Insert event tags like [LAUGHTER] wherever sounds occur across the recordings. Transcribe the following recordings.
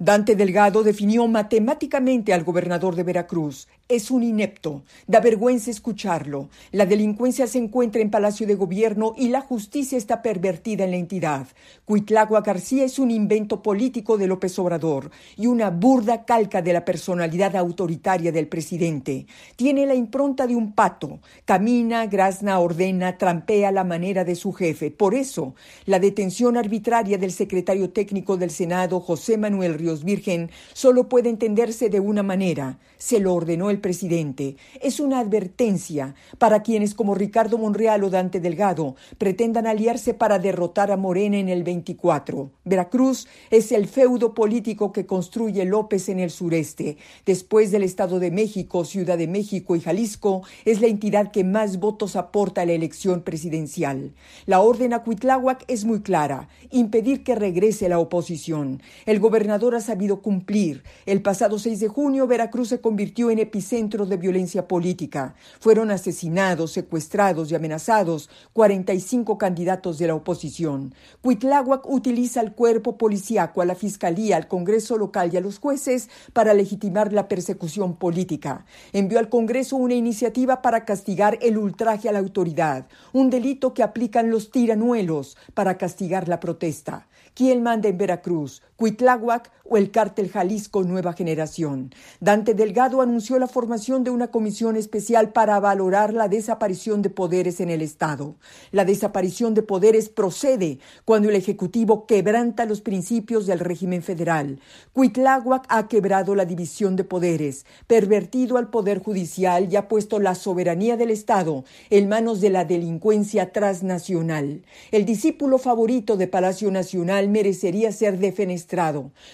Dante Delgado definió matemáticamente al gobernador de Veracruz. Es un inepto. Da vergüenza escucharlo. La delincuencia se encuentra en Palacio de Gobierno y la justicia está pervertida en la entidad. Cuitlagua García es un invento político de López Obrador y una burda calca de la personalidad autoritaria del presidente. Tiene la impronta de un pato. Camina, grazna, ordena, trampea la manera de su jefe. Por eso, la detención arbitraria del secretario técnico del Senado, José Manuel Ríos Virgen solo puede entenderse de una manera. Se lo ordenó el presidente. Es una advertencia para quienes como Ricardo Monreal o Dante Delgado pretendan aliarse para derrotar a Morena en el 24. Veracruz es el feudo político que construye López en el sureste. Después del Estado de México, Ciudad de México y Jalisco, es la entidad que más votos aporta a la elección presidencial. La orden a Cuitláhuac es muy clara, impedir que regrese la oposición. El gobernador ha sabido cumplir. El pasado 6 de junio, Veracruz se convirtió en epicentro de violencia política. Fueron asesinados, secuestrados y amenazados 45 candidatos de la oposición. Cuitláhuac utiliza al cuerpo policíaco, a la fiscalía, al Congreso local y a los jueces para legitimar la persecución política. Envió al Congreso una iniciativa para castigar el ultraje a la autoridad, un delito que aplican los tiranuelos para castigar la protesta. ¿Quién manda en Veracruz? ¿Cuitláhuac o el cártel Jalisco Nueva Generación? Dante Delgado anunció la formación de una comisión especial para valorar la desaparición de poderes en el Estado. La desaparición de poderes procede cuando el Ejecutivo quebranta los principios del régimen federal. Cuitláhuac ha quebrado la división de poderes, pervertido al Poder Judicial y ha puesto la soberanía del Estado en manos de la delincuencia transnacional. El discípulo favorito de Palacio Nacional merecería ser defenestrado.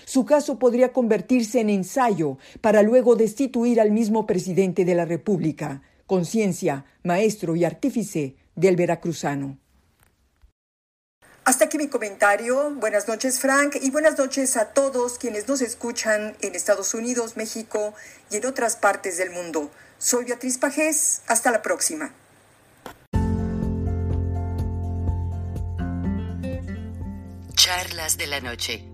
Su caso podría convertirse en ensayo para luego destituir al mismo presidente de la República, conciencia, maestro y artífice del veracruzano. Hasta aquí mi comentario. Buenas noches, Frank, y buenas noches a todos quienes nos escuchan en Estados Unidos, México y en otras partes del mundo. Soy Beatriz Pajés. Hasta la próxima. Charlas de la noche.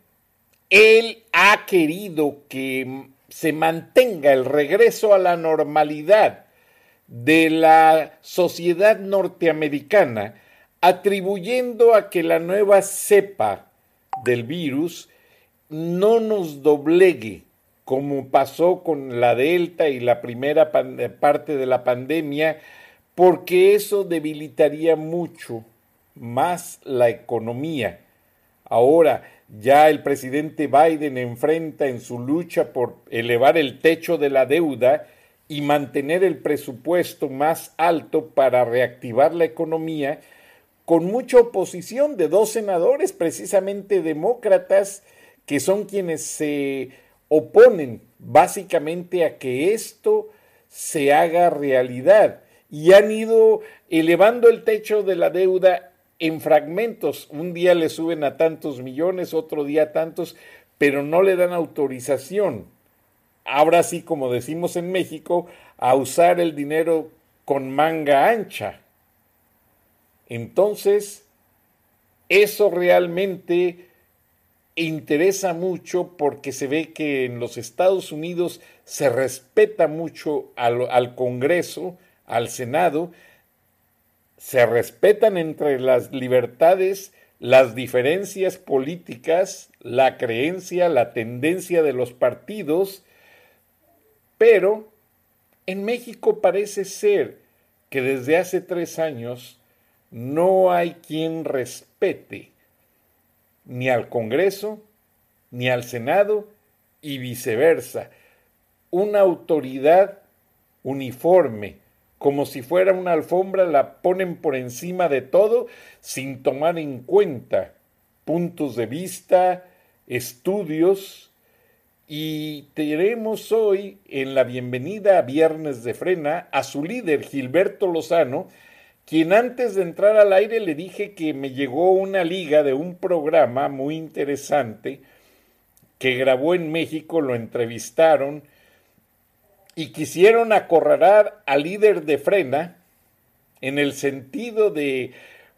él ha querido que se mantenga el regreso a la normalidad de la sociedad norteamericana, atribuyendo a que la nueva cepa del virus no nos doblegue, como pasó con la Delta y la primera parte de la pandemia, porque eso debilitaría mucho más la economía. Ahora, ya el presidente Biden enfrenta en su lucha por elevar el techo de la deuda y mantener el presupuesto más alto para reactivar la economía, con mucha oposición de dos senadores, precisamente demócratas, que son quienes se oponen básicamente a que esto se haga realidad. Y han ido elevando el techo de la deuda en fragmentos. Un día le suben a tantos millones, otro día a tantos, pero no le dan autorización. Ahora sí, como decimos en México, a usar el dinero con manga ancha. Entonces, eso realmente interesa mucho porque se ve que en los Estados Unidos se respeta mucho al, al, Congreso, al Senado, se respetan entre las libertades las diferencias políticas, la creencia, la tendencia de los partidos, pero en México parece ser que desde hace tres años no hay quien respete ni al Congreso, ni al Senado, y viceversa. Una autoridad uniforme, como si fuera una alfombra, la ponen por encima de todo sin tomar en cuenta puntos de vista, estudios, y tenemos hoy en la bienvenida a Viernes de Frena a su líder, Gilberto Lozano, quien antes de entrar al aire le dije que me llegó una liga de un programa muy interesante que grabó en México, lo entrevistaron, y quisieron acorralar al líder de Frena en el sentido de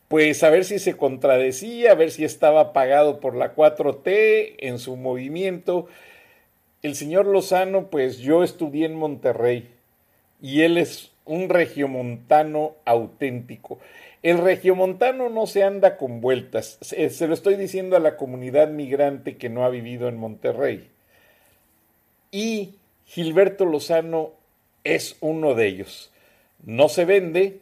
pues a ver si se contradecía, a ver si estaba pagado por la 4T en su movimiento. El señor Lozano, pues yo estudié en Monterrey y él es un regiomontano auténtico. El regiomontano no se anda con vueltas, se, se lo estoy diciendo a la comunidad migrante que no ha vivido en Monterrey. Y Gilberto Lozano es uno de ellos. No se vende.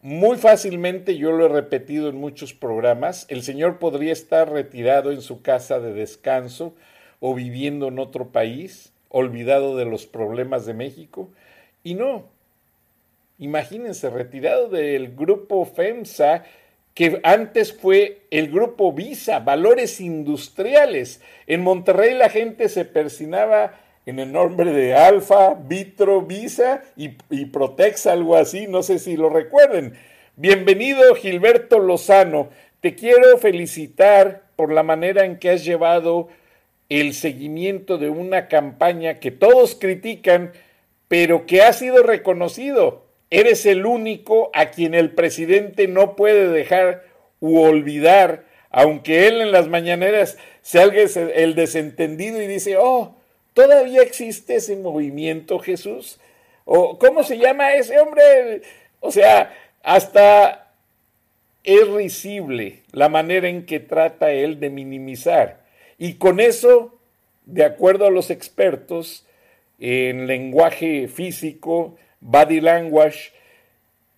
Muy fácilmente, yo lo he repetido en muchos programas, el señor podría estar retirado en su casa de descanso o viviendo en otro país, olvidado de los problemas de México, y no. Imagínense, retirado del grupo FEMSA, que antes fue el grupo Visa, Valores Industriales. En Monterrey la gente se persinaba en el nombre de Alfa, Vitro, Visa y, y, Protex, algo así, no sé si lo recuerden. Bienvenido Gilberto Lozano, te quiero felicitar por la manera en que has llevado el seguimiento de una campaña que todos critican, pero que ha sido reconocido. Eres el único a quien el presidente no puede dejar u olvidar, aunque él en las mañaneras salga el desentendido y dice, oh, ¿Todavía existe ese movimiento, Jesús? ¿O cómo se llama ese hombre? O sea, hasta es risible la manera en que trata él de minimizar. Y con eso, de acuerdo a los expertos en lenguaje físico, body language,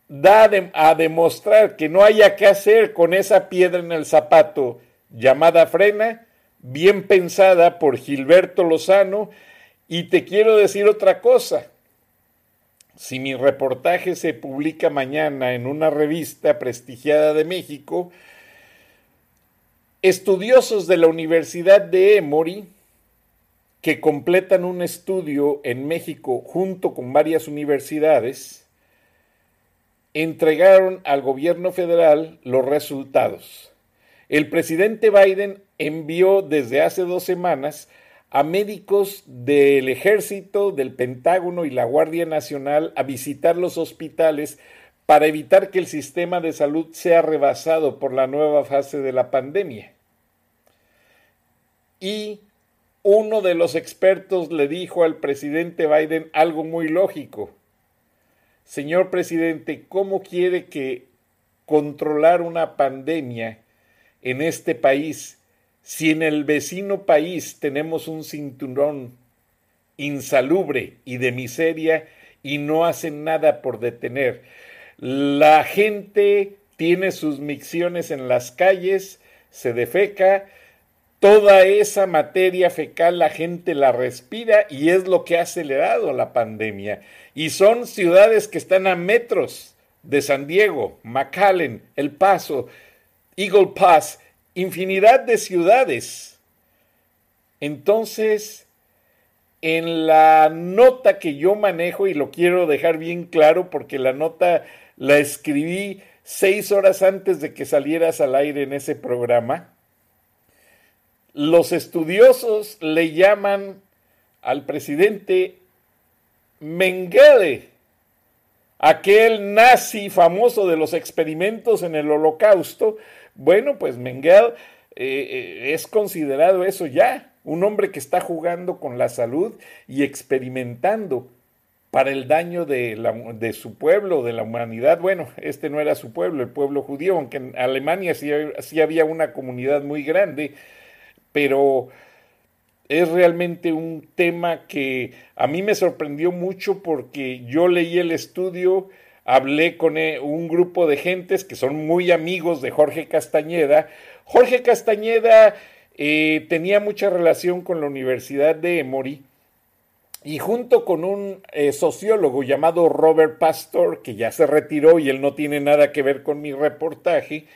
da a demostrar que no haya que hacer con esa piedra en el zapato llamada frena, bien pensada por Gilberto Lozano. Y te quiero decir otra cosa. Si mi reportaje se publica mañana en una revista prestigiada de México, estudiosos de la Universidad de Emory, que completan un estudio en México junto con varias universidades, entregaron al gobierno federal los resultados. El presidente Biden envió desde hace dos semanas a médicos del ejército, del Pentágono y la Guardia Nacional a visitar los hospitales para evitar que el sistema de salud sea rebasado por la nueva fase de la pandemia. Y uno de los expertos le dijo al presidente Biden algo muy lógico. Señor presidente, ¿cómo quiere que controlar una pandemia en este país si en el vecino país tenemos un cinturón insalubre y de miseria y no hacen nada por detener. La gente tiene sus micciones en las calles, se defeca, toda esa materia fecal la gente la respira y es lo que ha acelerado la pandemia. Y son ciudades que están a metros de San Diego, McAllen, El Paso, Eagle Pass, infinidad de ciudades. Entonces, en la nota que yo manejo, y lo quiero dejar bien claro porque la nota la escribí seis horas antes de que salieras al aire en ese programa, los estudiosos le llaman al presidente Mengele, aquel nazi famoso de los experimentos en el holocausto, bueno, pues Mengel eh, eh, es considerado eso ya, un hombre que está jugando con la salud y experimentando para el daño de, su pueblo, de la humanidad. Bueno, este no era su pueblo, el pueblo judío, aunque en Alemania sí había una comunidad muy grande, pero es realmente un tema que a mí me sorprendió mucho porque yo leí el estudio, hablé con e, un grupo de gentes que son muy amigos de Jorge Castañeda. Jorge Castañeda eh, tenía mucha relación con la Universidad de Emory y junto con un eh, sociólogo llamado Robert Pastor, que ya se retiró y él no tiene nada que ver con mi reportaje,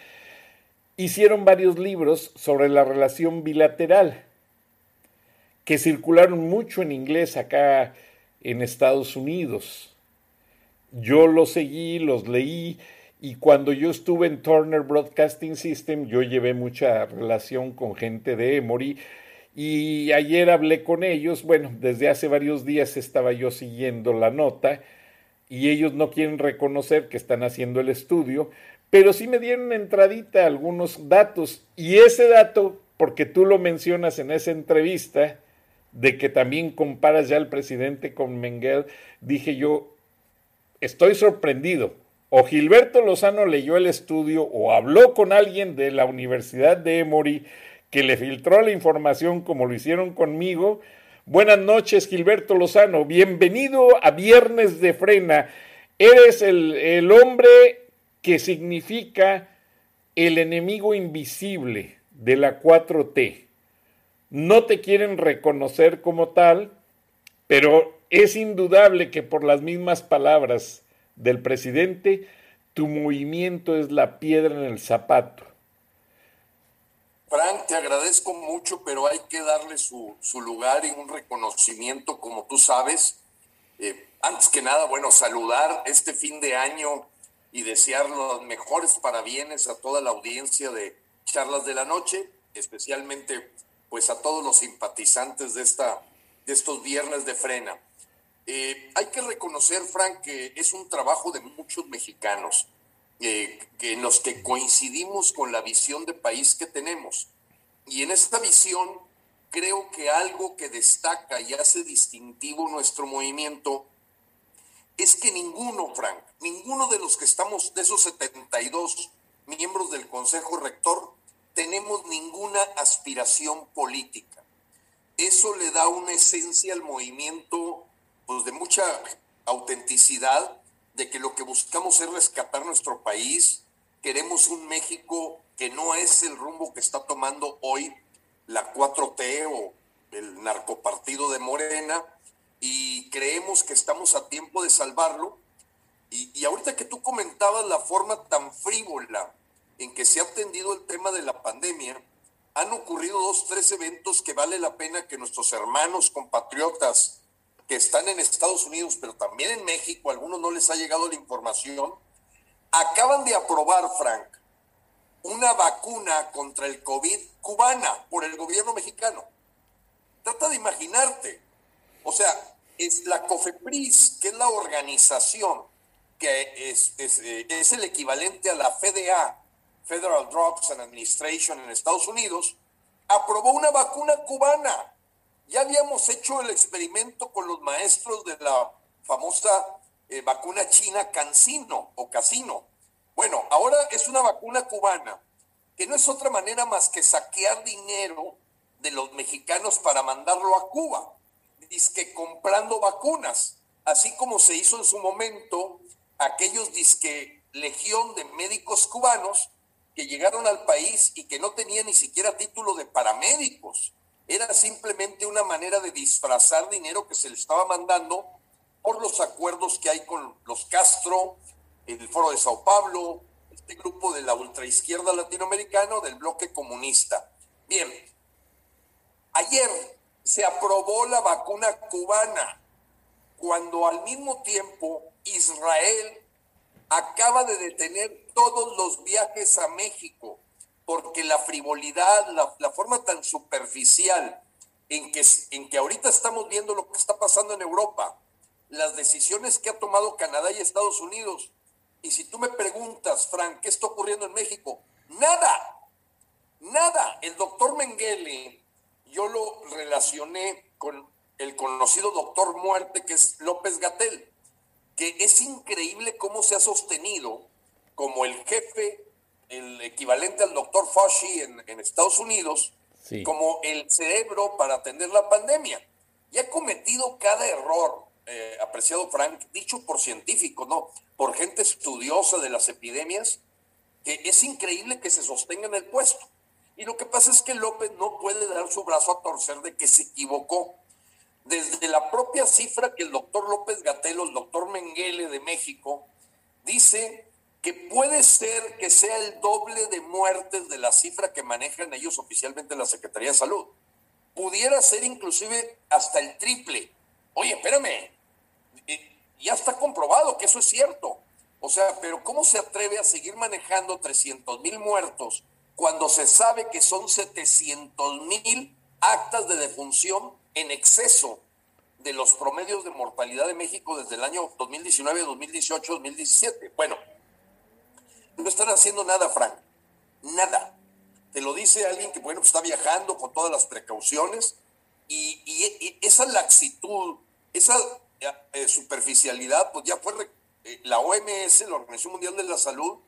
hicieron varios libros sobre la relación bilateral que circularon mucho en inglés acá en Estados Unidos. Yo los seguí, los leí y cuando yo estuve en Turner Broadcasting System yo llevé mucha relación con gente de Emory y ayer hablé con ellos, bueno, desde hace varios días estaba yo siguiendo la nota y ellos no quieren reconocer que están haciendo el estudio, pero sí me dieron entradita algunos datos y ese dato, porque tú lo mencionas en esa entrevista, de que también comparas ya al presidente con Mengel, dije yo, estoy sorprendido. O Gilberto Lozano leyó el estudio o habló con alguien de la Universidad de Emory que le filtró la información como lo hicieron conmigo. Buenas noches, Gilberto Lozano. Bienvenido a Viernes de Frena. Eres el, el hombre que significa el enemigo invisible de la 4T no te quieren reconocer como tal, pero es indudable que por las mismas palabras del presidente, tu movimiento es la piedra en el zapato. Frank, te agradezco mucho, pero hay que darle su, lugar y un reconocimiento, como tú sabes. Eh, antes que nada, bueno, saludar este fin de año y desear los mejores parabienes a toda la audiencia de Charlas de la Noche, especialmente pues a todos los simpatizantes de, esta, de estos viernes de frena. Eh, hay que reconocer, Frank, que es un trabajo de muchos mexicanos, eh, en los que coincidimos con la visión de país que tenemos. Y en esta visión creo que algo que destaca y hace distintivo nuestro movimiento es que ninguno, Frank, ninguno de los que estamos, de esos 72 miembros del Consejo Rector, tenemos ninguna aspiración política. Eso le da una esencia al movimiento pues, de mucha autenticidad, de que lo que buscamos es rescatar nuestro país, queremos un México que no es el rumbo que está tomando hoy la 4T o el narcopartido de Morena, y creemos que estamos a tiempo de salvarlo. Y, y ahorita que tú comentabas la forma tan frívola en que se ha atendido el tema de la pandemia, han ocurrido dos, tres eventos que vale la pena que nuestros hermanos compatriotas que están en Estados Unidos, pero también en México, a algunos no les ha llegado la información, acaban de aprobar, Frank, una vacuna contra el COVID cubana por el gobierno mexicano. Trata de imaginarte. O sea, es la COFEPRIS, que es la organización que es, es, eh, es el equivalente a la FDA Federal Drugs and Administration en Estados Unidos, aprobó una vacuna cubana. Ya habíamos hecho el experimento con los maestros de la famosa eh, vacuna china Cancino o Casino. Bueno, ahora es una vacuna cubana, que no es otra manera más que saquear dinero de los mexicanos para mandarlo a Cuba. Disque comprando vacunas, así como se hizo en su momento aquellos disque legión de médicos cubanos que llegaron al país y que no tenían ni siquiera título de paramédicos. Era simplemente una manera de disfrazar dinero que se le estaba mandando por los acuerdos que hay con los Castro, el Foro de Sao Paulo, este grupo de la ultraizquierda latinoamericana del bloque comunista. Bien, ayer se aprobó la vacuna cubana, cuando al mismo tiempo Israel acaba de detener todos los viajes a México, porque la frivolidad, la, forma tan superficial en que, en que ahorita estamos viendo lo que está pasando en Europa, las decisiones que ha tomado Canadá y Estados Unidos. Y si tú me preguntas, Frank, ¿qué está ocurriendo en México? Nada, nada. El doctor Mengele, yo lo relacioné con el conocido doctor muerte que es López Gatel, que es increíble cómo se ha sostenido como el jefe, el equivalente al doctor Fauci en, Estados Unidos, como el cerebro para atender la pandemia. Y ha cometido cada error, eh, apreciado Frank, dicho por científicos, ¿no? Por gente estudiosa de las epidemias, que es increíble que se sostenga en el puesto. Y lo que pasa es que López no puede dar su brazo a torcer de que se equivocó. Desde la propia cifra que el doctor López Gatelo, el doctor Menguele de México, dice que puede ser que sea el doble de muertes de la cifra que manejan ellos oficialmente en la Secretaría de Salud. Pudiera ser inclusive hasta el triple. Oye, espérame, ya está comprobado que eso es cierto. O sea, pero ¿cómo se atreve a seguir manejando 300 mil muertos cuando se sabe que son 700 mil actas de defunción en exceso de los promedios de mortalidad de México desde el año 2019, 2018, 2017? Bueno, no están haciendo nada, Frank. Nada. Te lo dice alguien que, bueno, está viajando con todas las precauciones y, esa laxitud, esa eh, superficialidad, pues ya fue eh, la OMS, la Organización Mundial de la Salud,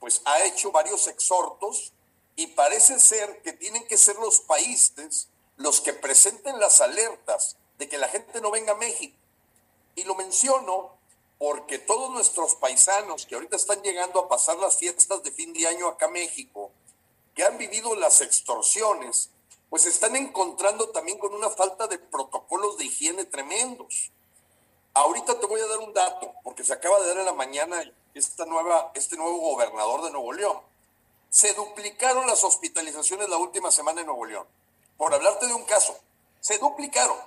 pues ha hecho varios exhortos y parece ser que tienen que ser los países los que presenten las alertas de que la gente no venga a México. Y lo menciono porque todos nuestros paisanos que ahorita están llegando a pasar las fiestas de fin de año acá a México, que han vivido las extorsiones, pues están encontrando también con una falta de protocolos de higiene tremendos. Ahorita te voy a dar un dato, porque se acaba de dar en la mañana esta nueva, este nuevo gobernador de Nuevo León. Se duplicaron las hospitalizaciones la última semana en Nuevo León. Por hablarte de un caso, se duplicaron.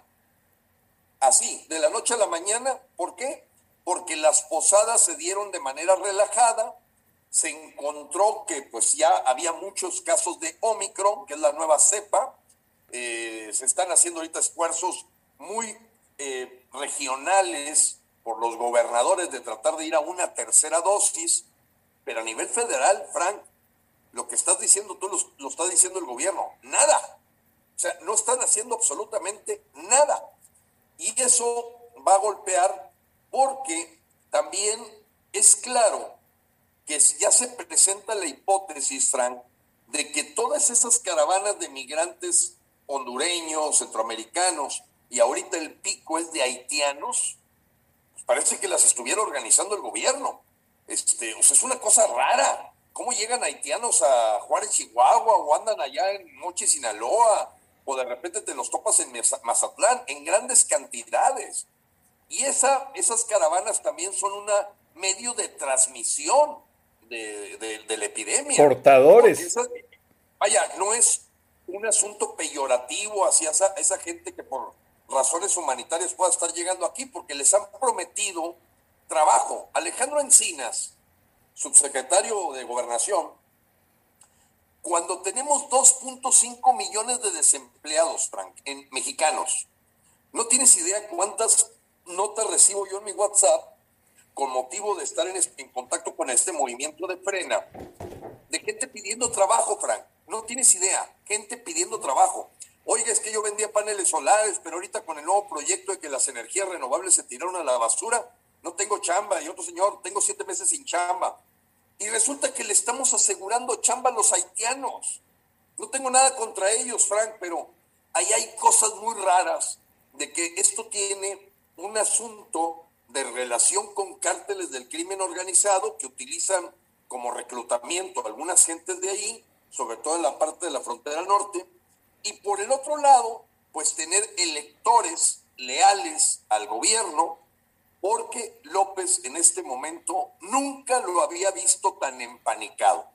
Así, de la noche a la mañana. ¿Por qué? Porque las posadas se dieron de manera relajada. Se encontró que pues ya había muchos casos de Omicron, que es la nueva cepa. Eh, se están haciendo ahorita esfuerzos muy eh, regionales por los gobernadores de tratar de ir a una tercera dosis, pero a nivel federal, Frank, lo que estás diciendo tú lo, está diciendo el gobierno, nada. O sea, no están haciendo absolutamente nada. Y eso va a golpear porque también es claro que ya se presenta la hipótesis, Frank, de que todas esas caravanas de migrantes hondureños, centroamericanos, y ahorita el pico es de haitianos, pues parece que las estuviera organizando el gobierno. Este, o sea, es una cosa rara. ¿Cómo llegan haitianos a Juárez, Chihuahua, o andan allá en Mochi, Sinaloa, o de repente te los topas en Mazatlán, en grandes cantidades? Y esa, esas caravanas también son un medio de transmisión de, la epidemia. Portadores. vaya, no es un asunto peyorativo hacia esa gente que por razones humanitarias pueda estar llegando aquí, porque les han prometido trabajo. Alejandro Encinas, subsecretario de Gobernación, cuando tenemos 2.5 millones de desempleados, Frank, en mexicanos, no tienes idea cuántas notas recibo yo en mi WhatsApp con motivo de estar en, en contacto con este movimiento de frena, de gente pidiendo trabajo, Frank. No tienes idea, gente pidiendo trabajo. Oiga, es que yo vendía paneles solares, pero ahorita con el nuevo proyecto de que las energías renovables se tiraron a la basura, no tengo chamba. Y otro señor, tengo siete meses sin chamba. Y resulta que le estamos asegurando chamba a los haitianos. No tengo nada contra ellos, Frank, pero ahí hay cosas muy raras de que esto tiene un asunto de relación con cárteles del crimen organizado que utilizan como reclutamiento a algunas gentes de ahí, sobre todo en la parte de la frontera norte, y por el otro lado, pues tener electores leales al gobierno, porque López en este momento nunca lo había visto tan empanicado.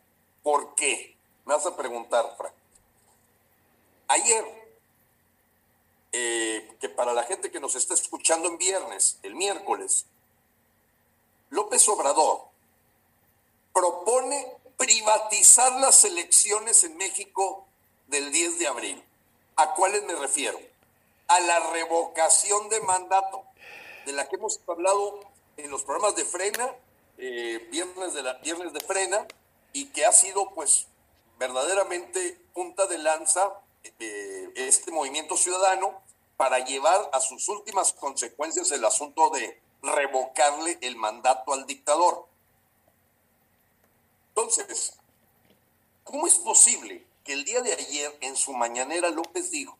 ¿Por qué? Me vas a preguntar, Frank. Ayer, eh, que para la gente que nos está escuchando en viernes, el miércoles, López Obrador propone privatizar las elecciones en México del 10 de abril. ¿A cuáles me refiero? A la revocación de mandato. de la que hemos hablado en los programas de Frena, eh, viernes, de la, viernes de Frena, y que ha sido pues verdaderamente punta de lanza de este movimiento ciudadano para llevar a sus últimas consecuencias el asunto de revocarle el mandato al dictador. Entonces, ¿cómo es posible que el día de ayer en su mañanera López dijo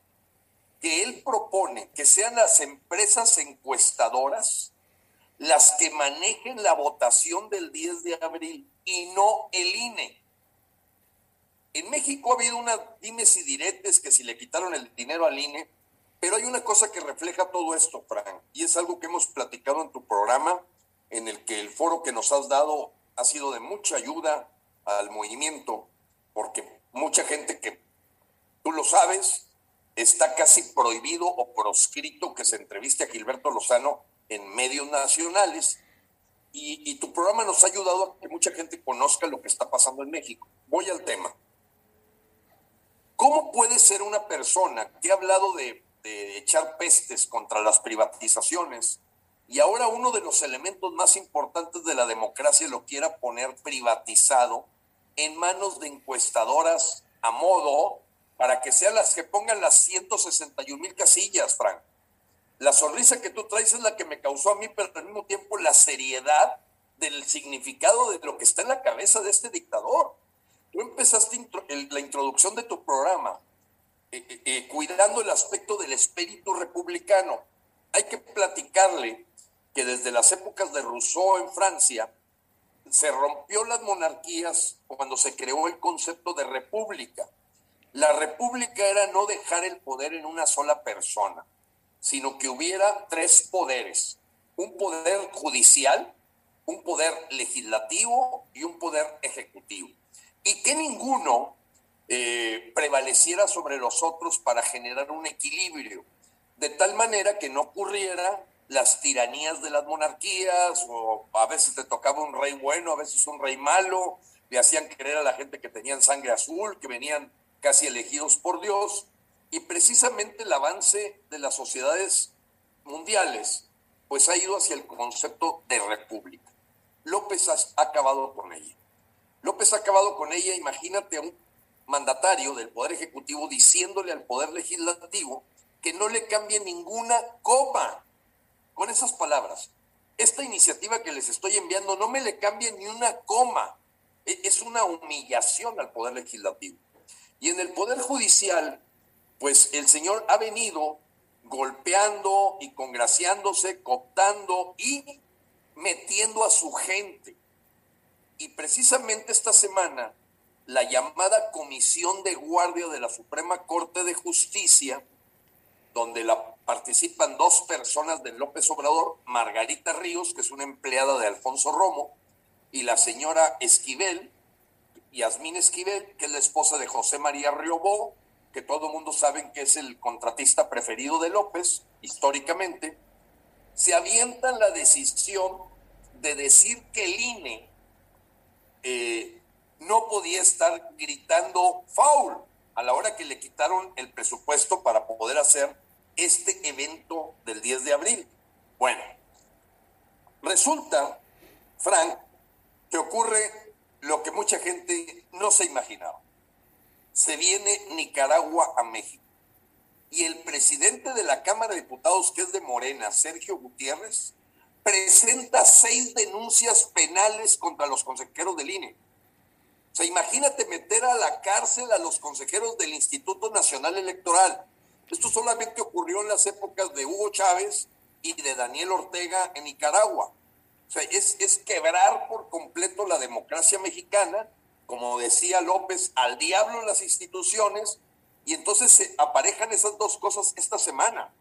que él propone que sean las empresas encuestadoras las que manejen la votación del 10 de abril y no el INE? En México ha habido una dimes y diretes que si le quitaron el dinero al INE, pero hay una cosa que refleja todo esto, Frank, y es algo que hemos platicado en tu programa, en el que el foro que nos has dado ha sido de mucha ayuda al movimiento, porque mucha gente que tú lo sabes, está casi prohibido o proscrito que se entreviste a Gilberto Lozano en medios nacionales. Y, y, tu programa nos ha ayudado a que mucha gente conozca lo que está pasando en México. Voy al tema. ¿Cómo puede ser una persona que ha hablado de, de echar pestes contra las privatizaciones y ahora uno de los elementos más importantes de la democracia lo quiera poner privatizado en manos de encuestadoras a modo para que sean las que pongan las 161 mil casillas, Frank? La sonrisa que tú traes es la que me causó a mí, pero al mismo tiempo la seriedad del significado de lo que está en la cabeza de este dictador. Tú empezaste la introducción de tu programa eh, eh, eh, cuidando el aspecto del espíritu republicano. Hay que platicarle que desde las épocas de Rousseau en Francia se rompió las monarquías cuando se creó el concepto de república. La república era no dejar el poder en una sola persona, sino que hubiera tres poderes. Un poder judicial, un poder legislativo y un poder ejecutivo y que ninguno eh, prevaleciera sobre los otros para generar un equilibrio, de tal manera que no ocurriera las tiranías de las monarquías, o a veces te tocaba un rey bueno, a veces un rey malo, le hacían creer a la gente que tenían sangre azul, que venían casi elegidos por Dios, y precisamente el avance de las sociedades mundiales, pues ha ido hacia el concepto de república. López ha acabado con ella. López ha acabado con ella, imagínate un mandatario del Poder Ejecutivo diciéndole al Poder Legislativo que no le cambie ninguna coma. Con esas palabras, esta iniciativa que les estoy enviando no me le cambie ni una coma. E, es una humillación al Poder Legislativo. Y en el Poder Judicial, pues el señor ha venido golpeando y congraciándose, cooptando y metiendo a su gente. Y precisamente esta semana, la llamada Comisión de Guardia de la Suprema Corte de Justicia, donde la, participan dos personas de López Obrador, Margarita Ríos, que es una empleada de Alfonso Romo, y la señora Esquivel, Yasmín Esquivel, que es la esposa de José María Riobó, que todo el mundo sabe que es el contratista preferido de López, históricamente, se avientan la decisión de decir que el INE eh, no podía estar gritando foul a la hora que le quitaron el presupuesto para poder hacer este evento del 10 de abril. Bueno, resulta, Frank, que ocurre lo que mucha gente no se imaginaba. Se viene Nicaragua a México. Y el presidente de la Cámara de Diputados, que es de Morena, Sergio Gutiérrez, presenta seis denuncias penales contra los consejeros del INE. Sea, imagínate meter a la cárcel a los consejeros del Instituto Nacional Electoral. Esto solamente ocurrió en las épocas de Hugo Chávez y de Daniel Ortega en Nicaragua. O sea, es, es quebrar por completo la democracia mexicana, como decía López, al diablo las instituciones, y entonces se aparejan esas dos cosas esta semana.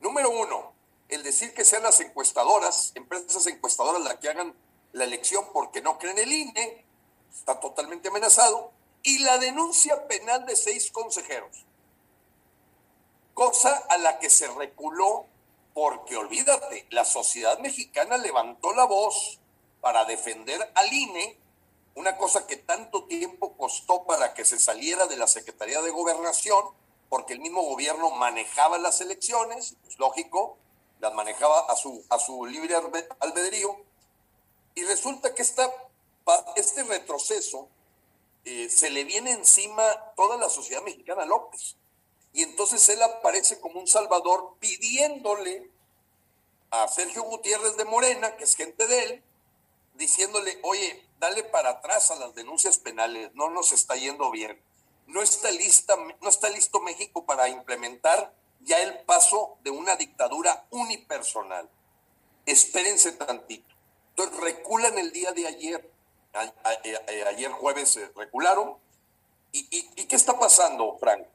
Número uno, el decir que sean las encuestadoras, empresas encuestadoras las que hagan la elección porque no creen el INE, está totalmente amenazado, y la denuncia penal de seis consejeros, cosa a la que se reculó porque olvídate, la sociedad mexicana levantó la voz para defender al INE, una cosa que tanto tiempo costó para que se saliera de la Secretaría de Gobernación, porque el mismo gobierno manejaba las elecciones, es lógico, las manejaba a su, a su libre albedrío, y resulta que esta, este retroceso eh, se le viene encima toda la sociedad mexicana López. Y entonces él aparece como un salvador pidiéndole a Sergio Gutiérrez de Morena, que es gente de él, diciéndole, oye, dale para atrás a las denuncias penales, no nos está yendo bien. No está, lista, no está listo México para implementar ya el paso de una dictadura unipersonal. Espérense tantito. Entonces reculan el día de ayer, eh, ayer jueves recularon. ¿Y, y qué está pasando, Frank?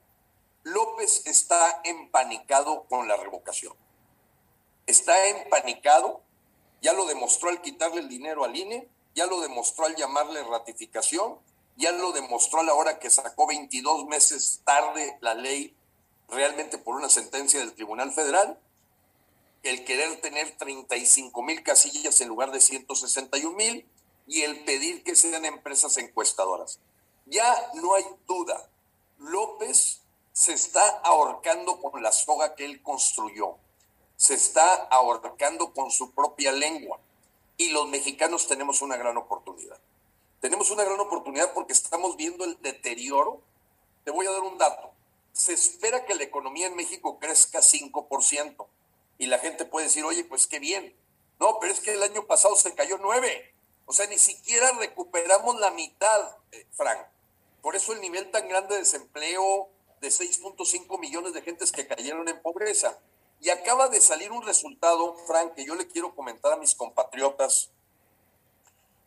López está empanicado con la revocación. Está empanicado, ya lo demostró al quitarle el dinero al INE, ya lo demostró al llamarle ratificación, ya lo demostró a la hora que sacó 22 meses tarde la ley realmente por una sentencia del Tribunal Federal, el querer tener 35 mil casillas en lugar de 161 mil y el pedir que sean empresas encuestadoras. Ya no hay duda, López se está ahorcando con la soga que él construyó, se está ahorcando con su propia lengua y los mexicanos tenemos una gran oportunidad. Tenemos una gran oportunidad porque estamos viendo el deterioro. Te voy a dar un dato se espera que la economía en México crezca 5%. Y la gente puede decir, oye, pues qué bien. No, pero es que el año pasado se cayó 9. O sea, ni siquiera recuperamos la mitad, eh, Frank. Por eso el nivel tan grande de desempleo de 6.5 millones de gentes que cayeron en pobreza. Y acaba de salir un resultado, Frank, que yo le quiero comentar a mis compatriotas,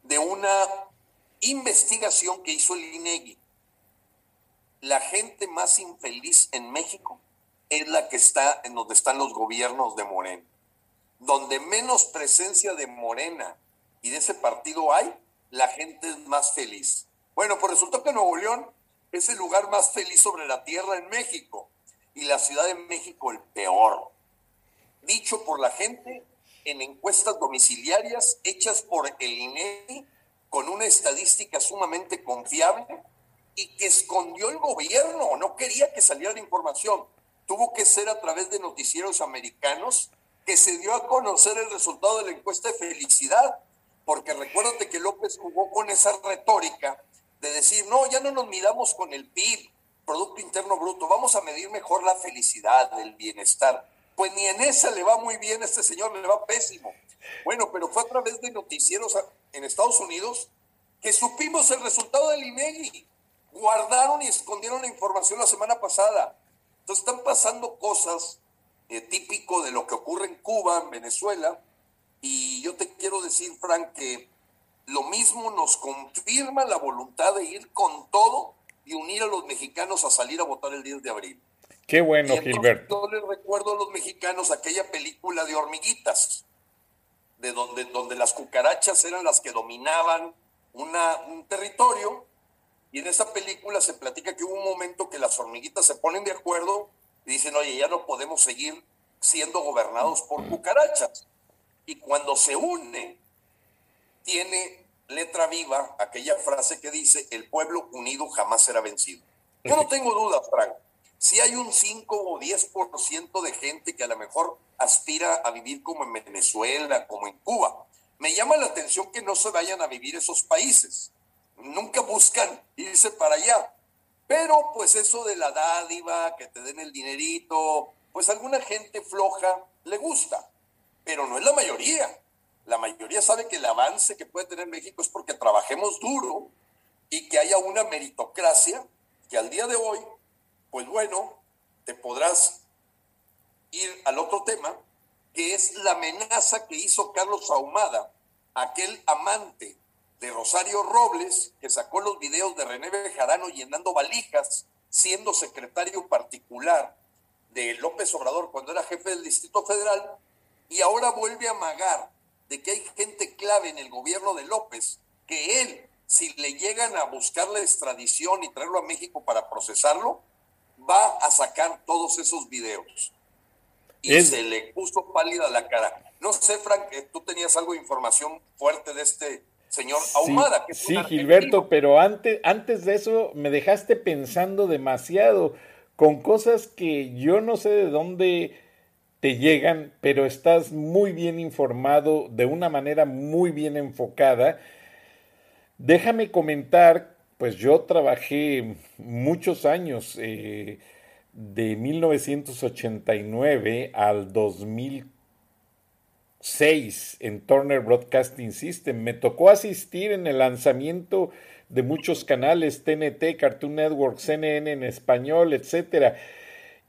de una investigación que hizo el INEGI la gente más infeliz en México es la que está en donde están los gobiernos de Morena. Donde menos presencia de Morena y de ese partido hay, la gente es más feliz. Bueno, pues resultó que Nuevo León es el lugar más feliz sobre la tierra en México y la Ciudad de México el peor. Dicho por la gente en encuestas domiciliarias hechas por el INEGI con una estadística sumamente confiable y que escondió el gobierno, no quería que saliera la información. Tuvo que ser a través de noticieros americanos que se dio a conocer el resultado de la encuesta de felicidad, porque recuérdate que López jugó con esa retórica de decir, no, ya no nos midamos con el PIB, Producto Interno Bruto, vamos a medir mejor la felicidad, el bienestar. Pues ni en esa le va muy bien a este señor, le va pésimo. Bueno, pero fue a través de noticieros en Estados Unidos que supimos el resultado del INEGI guardaron y escondieron la información la semana pasada. Entonces están pasando cosas eh, típico de lo que ocurre en Cuba, en Venezuela, y yo te quiero decir, Frank, que lo mismo nos confirma la voluntad de ir con todo y unir a los mexicanos a salir a votar el 10 de abril. Qué bueno, Gilberto. Yo les recuerdo a los mexicanos aquella película de hormiguitas, de donde, donde las cucarachas eran las que dominaban una, un territorio y en esa película se platica que hubo un momento que las hormiguitas se ponen de acuerdo y dicen, oye, ya no podemos seguir siendo gobernados por cucarachas. Y cuando se une, tiene letra viva aquella frase que dice, el pueblo unido jamás será vencido. Yo no tengo dudas, Frank. Si hay un 5 o 10% de gente que a lo mejor aspira a vivir como en Venezuela, como en Cuba, me llama la atención que no se vayan a vivir esos países nunca buscan irse para allá. Pero pues eso de la dádiva, que te den el dinerito, pues alguna gente floja le gusta, pero no es la mayoría. La mayoría sabe que el avance que puede tener México es porque trabajemos duro y que haya una meritocracia que al día de hoy, pues bueno, te podrás ir al otro tema, que es la amenaza que hizo Carlos Ahumada, aquel amante de Rosario Robles, que sacó los videos de René Bejarano llenando valijas, siendo secretario particular de López Obrador cuando era jefe del Distrito Federal, y ahora vuelve a amagar de que hay gente clave en el gobierno de López, que él, si le llegan a buscar la extradición y traerlo a México para procesarlo, va a sacar todos esos videos. Y se le puso pálida la cara. No sé, Frank, tú tenías algo de información fuerte de este señor Ahumada. Sí, que sí Gilberto, pero antes, antes de eso me dejaste pensando demasiado con cosas que yo no sé de dónde te llegan, pero estás muy bien informado de una manera muy bien enfocada. Déjame comentar, pues yo trabajé muchos años, eh, de 1989 al 2006 en Turner Broadcasting System. Me tocó asistir en el lanzamiento de muchos canales, TNT, Cartoon Network, CNN en español, etcétera.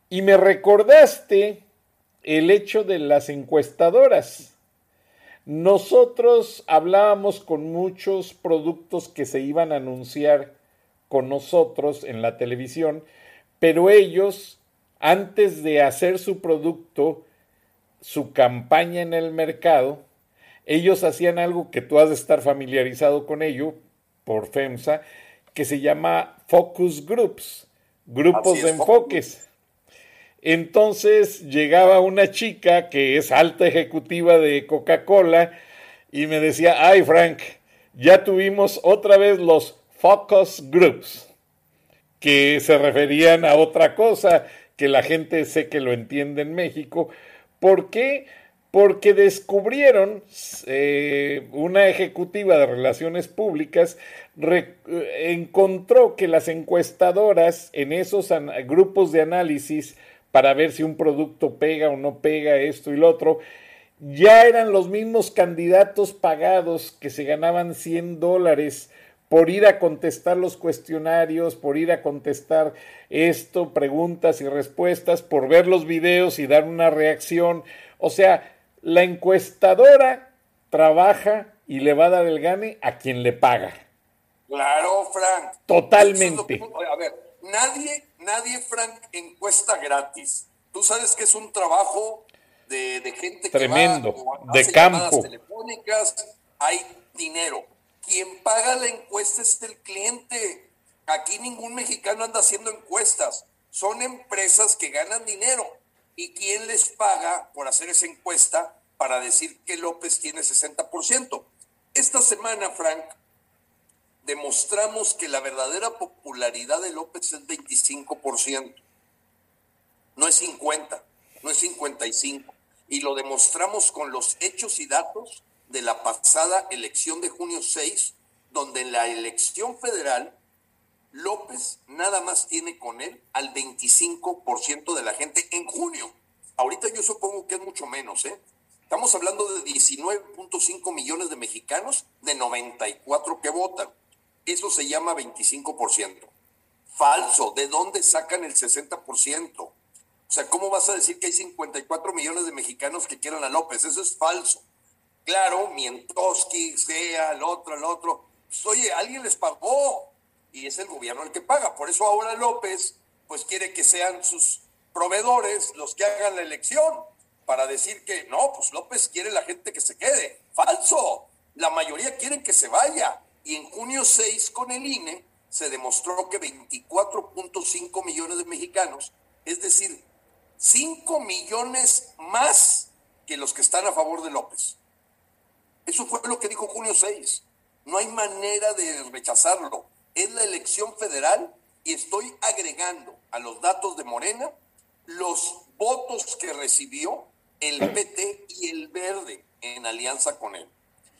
Y me recordaste el hecho de las encuestadoras. Nosotros hablábamos con muchos productos que se iban a anunciar con nosotros en la televisión, pero ellos, antes de hacer su producto, su campaña en el mercado, ellos hacían algo que tú has de estar familiarizado con ello por FEMSA, que se llama Focus Groups, grupos de enfoques. Entonces llegaba una chica que es alta ejecutiva de Coca-Cola y me decía, ay Frank, ya tuvimos otra vez los focus groups, que se referían a otra cosa que la gente sé que lo entiende en México. ¿Por qué? Porque descubrieron, eh, una ejecutiva de relaciones públicas eh, encontró que las encuestadoras en esos grupos de análisis para ver si un producto pega o no pega esto y lo otro, ya eran los mismos candidatos pagados que se ganaban 100 dólares por ir a contestar los cuestionarios, por ir a contestar esto, preguntas y respuestas, por ver los videos y dar una reacción. O sea, la encuestadora trabaja y le va a dar el gane a quien le paga. Claro, Frank. Totalmente. a ver, nadie nadie, Frank, encuesta gratis. Tú sabes que es un trabajo de, gente Tremendo, que va, de campo. telefónicas, hay dinero. Quien paga la encuesta es el cliente. Aquí ningún mexicano anda haciendo encuestas. Son empresas que ganan dinero. ¿Y quién les paga por hacer esa encuesta para decir que López tiene 60%? Esta semana, Frank, demostramos que la verdadera popularidad de López es 25%. No es 50, no es 55. Y lo demostramos con los hechos y datos de la pasada elección de junio 6, donde en la elección federal López nada más tiene con él al 25% de la gente en junio. Ahorita yo supongo que es mucho menos, ¿eh? Estamos hablando de 19.5 millones de mexicanos de 94 que votan. Eso se llama 25%. Falso. ¿De dónde sacan el 60%? O sea, ¿cómo vas a decir que hay 54 millones de mexicanos que quieran a López? Eso es falso. Claro, Mientoski, sea, el otro, el otro. Pues, oye, alguien les pagó y es el gobierno el que paga. Por eso ahora López, pues quiere que sean sus proveedores los que hagan la elección para decir que no, pues López quiere la gente que se quede. Falso. La mayoría quieren que se vaya. Y en junio 6 con el INE se demostró que 24.5 millones de mexicanos, es decir, 5 millones más que los que están a favor de López. Eso fue lo que dijo junio 6. No hay manera de rechazarlo. Es la elección federal y estoy agregando a los datos de Morena los votos que recibió el PT y el Verde en alianza con él.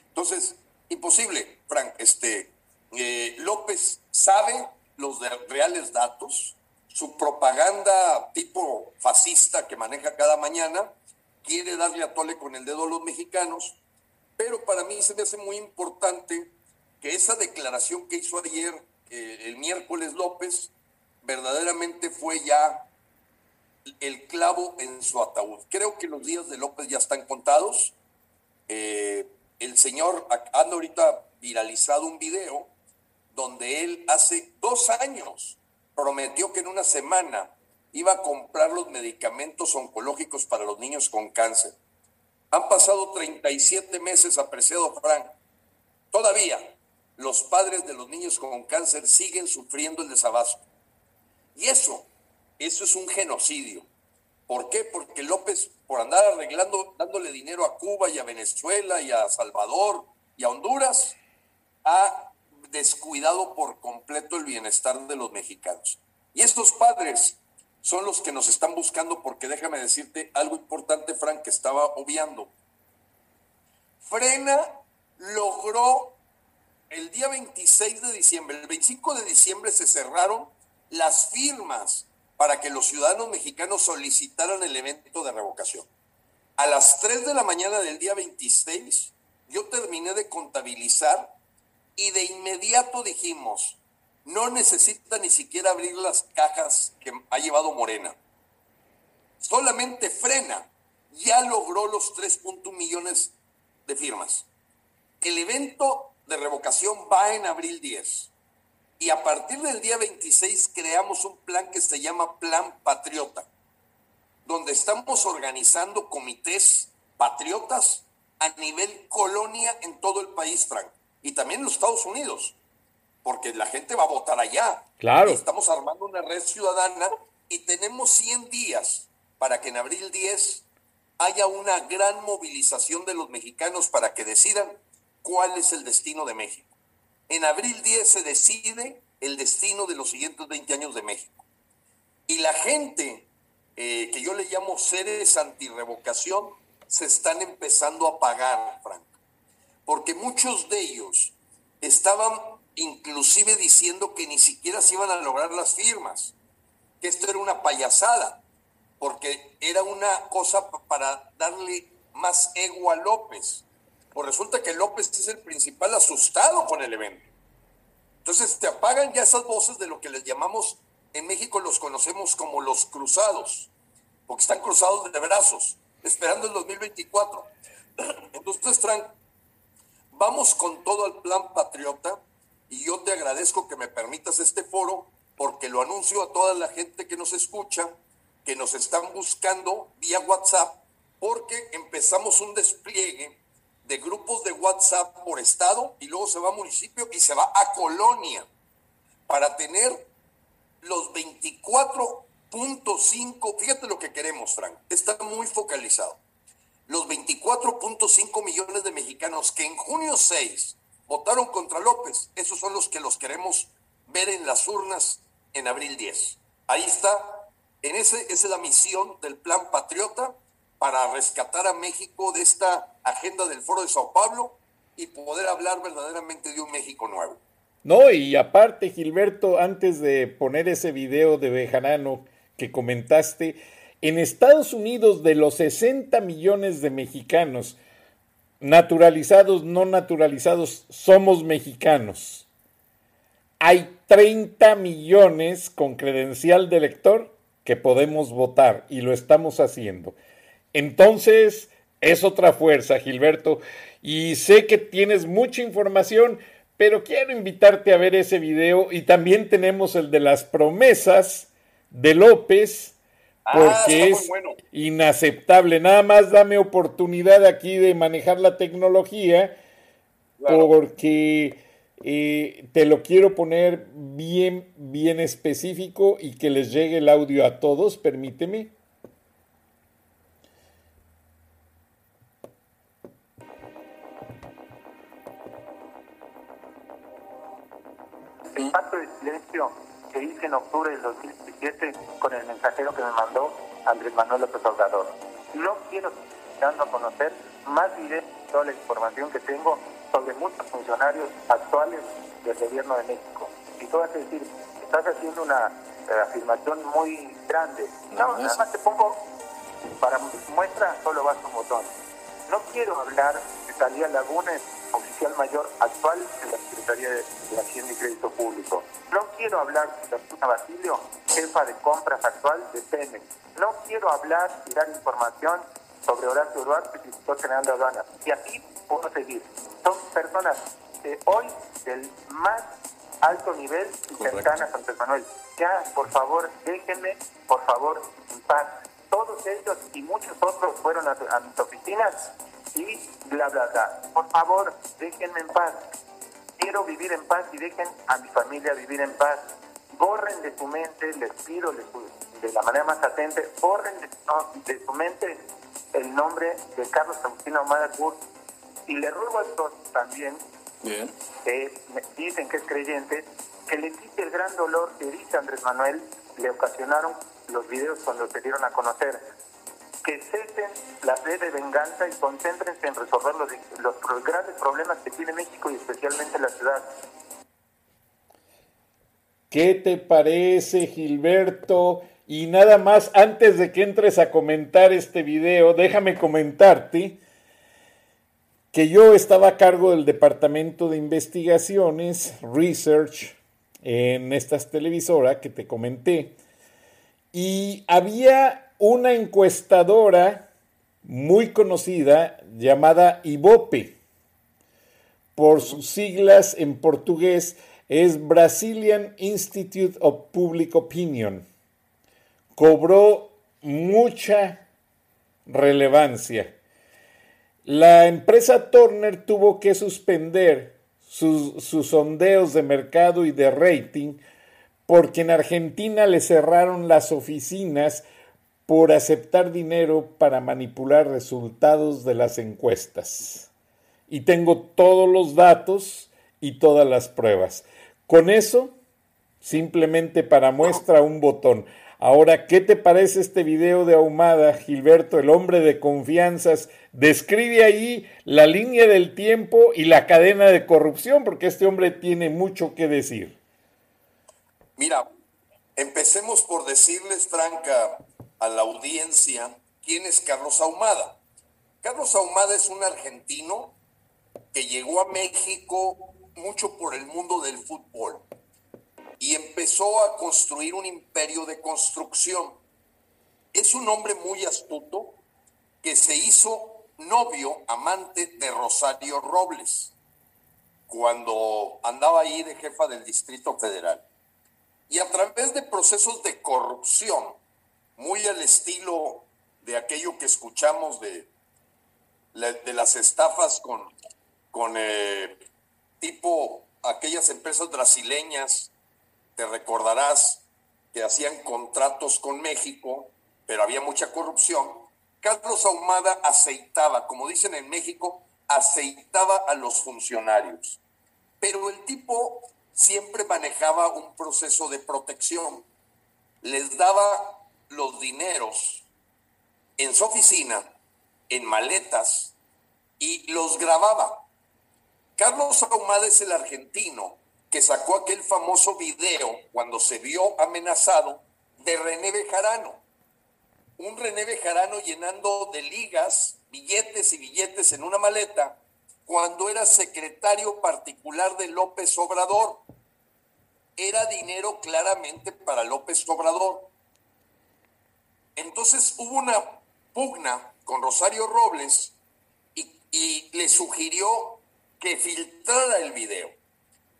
Entonces, Imposible, Frank. Este, eh, López sabe los reales datos, su propaganda tipo fascista que maneja cada mañana, quiere darle a tole con el dedo a los mexicanos, pero para mí se me hace muy importante que esa declaración que hizo ayer, eh, el miércoles López, verdaderamente fue ya el clavo en su ataúd. Creo que los días de López ya están contados. Eh, el señor anda ahorita viralizado un video donde él hace dos años prometió que en una semana iba a comprar los medicamentos oncológicos para los niños con cáncer. Han pasado 37 meses, apreciado Frank. Todavía los padres de los niños con cáncer siguen sufriendo el desabasto. Y eso, eso es un genocidio. ¿Por qué? Porque López, por andar arreglando, dándole dinero a Cuba y a Venezuela y a Salvador y a Honduras, ha descuidado por completo el bienestar de los mexicanos. Y estos padres son los que nos están buscando porque déjame decirte algo importante, Frank, que estaba obviando. Frena logró el día 26 de diciembre, el 25 de diciembre se cerraron las firmas para que los ciudadanos mexicanos solicitaran el evento de revocación. A las 3 de la mañana del día 26, yo terminé de contabilizar y de inmediato dijimos, no necesita ni siquiera abrir las cajas que ha llevado Morena. Solamente frena. Ya logró los 3.1 millones de firmas. El evento de revocación va en abril 10. Y a partir del día 26 creamos un plan que se llama Plan Patriota, donde estamos organizando comités patriotas a nivel colonia en todo el país, Frank, y también en los Estados Unidos, porque la gente va a votar allá. Claro. estamos armando una red ciudadana y tenemos 100 días para que en abril 10 haya una gran movilización de los mexicanos para que decidan cuál es el destino de México. En abril 10 se decide el destino de los siguientes 20 años de México. Y la gente, eh, que yo le llamo seres antirrevocación, se están empezando a pagar, Frank. Porque muchos de ellos estaban inclusive diciendo que ni siquiera se iban a lograr las firmas, que esto era una payasada, porque era una cosa para darle más ego a López. Pues resulta que López es el principal asustado con el evento. Entonces te apagan ya esas voces de lo que les llamamos, en México los conocemos como los cruzados, porque están cruzados de brazos, esperando el 2024. [CLEARS THROAT] Entonces, Frank, vamos con todo el plan patriota y yo te agradezco que me permitas este foro porque lo anuncio a toda la gente que nos escucha, que nos están buscando vía WhatsApp, porque empezamos un despliegue de grupos de WhatsApp por estado y luego se va a municipio y se va a colonia para tener los 24.5, fíjate lo que queremos, Frank, está muy focalizado. Los 24.5 millones de mexicanos que en junio 6 votaron contra López, esos son los que los queremos ver en las urnas en abril 10. Ahí está, en ese, es la misión del Plan Patriota para rescatar a México de esta agenda del Foro de Sao Paulo y poder hablar verdaderamente de un México nuevo. No, y aparte, Gilberto, antes de poner ese video de Bejarano que comentaste, en Estados Unidos de los 60 millones de mexicanos, naturalizados, no naturalizados, somos mexicanos. Hay 30 millones con credencial de elector que podemos votar y lo estamos haciendo. Entonces, es otra fuerza, Gilberto. Y sé que tienes mucha información, pero quiero invitarte a ver ese video y también tenemos el de las promesas de López, ah, porque es inaceptable. Nada más dame oportunidad aquí de manejar la tecnología, porque eh, te lo quiero poner bien, bien específico y que les llegue el audio a todos, permíteme. El pacto de silencio que hice en octubre del 2017 con el mensajero que me mandó Andrés Manuel López Obrador. No quiero dando a conocer más directo toda la información que tengo sobre muchos funcionarios actuales del gobierno de México. Y tú vas a decir, estás haciendo una eh, afirmación muy grande. No, nada más te pongo, para muestra, solo vas un botón. No quiero hablar de Talía Laguna oficial mayor actual de la Secretaría de, Hacienda y Crédito Público. No quiero hablar de Luna Basilio, jefa de compras actual de Pemex. No quiero hablar y dar información sobre Horacio Duarte, director general de aduanas. Y así puedo seguir. Son personas de hoy del más alto nivel y cercanas a Andrés Manuel. Ya, por favor, déjenme, por favor, en paz. Todos ellos y muchos otros fueron a, a mis oficinas y bla, bla, bla. Por favor, déjenme en paz. Quiero vivir en paz y dejen a mi familia vivir en paz. Borren de su mente, les pido de la manera más atente, borren de, su mente el nombre de Carlos Agustino Amada Y le ruego a todos también, que me dicen que es creyente, que le quite el gran dolor que dice Andrés Manuel le ocasionaron los videos cuando se dieron a conocer. Que cesen la sed de venganza y concéntrense en resolver los, los grandes problemas que tiene México y especialmente la ciudad. ¿Qué te parece, Gilberto? Y nada más, antes de que entres a comentar este video, déjame comentarte que yo estaba a cargo del departamento de investigaciones, research, en esta televisora que te comenté, y había una encuestadora muy conocida llamada Ibope, por sus siglas en portugués es Brazilian Institute of Public Opinion. Cobró mucha relevancia. La empresa Turner tuvo que suspender sus, sus, sondeos de mercado y de rating porque en Argentina le cerraron las oficinas por aceptar dinero para manipular resultados de las encuestas. Y tengo todos los datos y todas las pruebas. Con eso, simplemente para muestra un botón. Ahora, ¿qué te parece este video de Ahumada, Gilberto, el hombre de confianzas? Describe ahí la línea del tiempo y la cadena de corrupción, porque este hombre tiene mucho que decir. Mira, empecemos por decirles, Franca, a la audiencia, quién es Carlos Ahumada. Carlos Ahumada es un argentino que llegó a México mucho por el mundo del fútbol y empezó a construir un imperio de construcción. Es un hombre muy astuto que se hizo novio, amante de Rosario Robles, cuando andaba ahí de jefa del Distrito Federal. Y a través de procesos de corrupción, muy al estilo de aquello que escuchamos de, de las estafas con, con eh, tipo aquellas empresas brasileñas, te recordarás que hacían contratos con México, pero había mucha corrupción. Carlos Ahumada aceitaba, como dicen en México, aceitaba a los funcionarios. Pero el tipo siempre manejaba un proceso de protección. Les daba los dineros en su oficina, en maletas, y los grababa. Carlos Ahumada es el argentino que sacó aquel famoso video cuando se vio amenazado de René Bejarano. Un René Bejarano llenando de ligas, billetes y billetes en una maleta cuando era secretario particular de López Obrador. Era dinero claramente para López Obrador. Entonces hubo una pugna con Rosario Robles y, le sugirió que filtrara el video.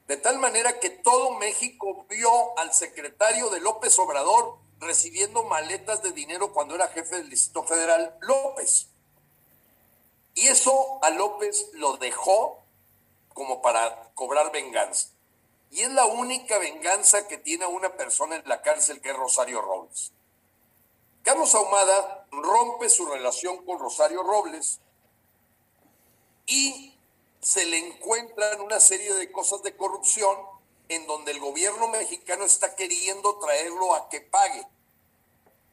De tal manera que todo México vio al secretario de López Obrador recibiendo maletas de dinero cuando era jefe del Distrito Federal, López. Y eso a López lo dejó como para cobrar venganza. Y es la única venganza que tiene una persona en la cárcel que es Rosario Robles. Carlos Ahumada rompe su relación con Rosario Robles y se le encuentran una serie de cosas de corrupción en donde el gobierno mexicano está queriendo traerlo a que pague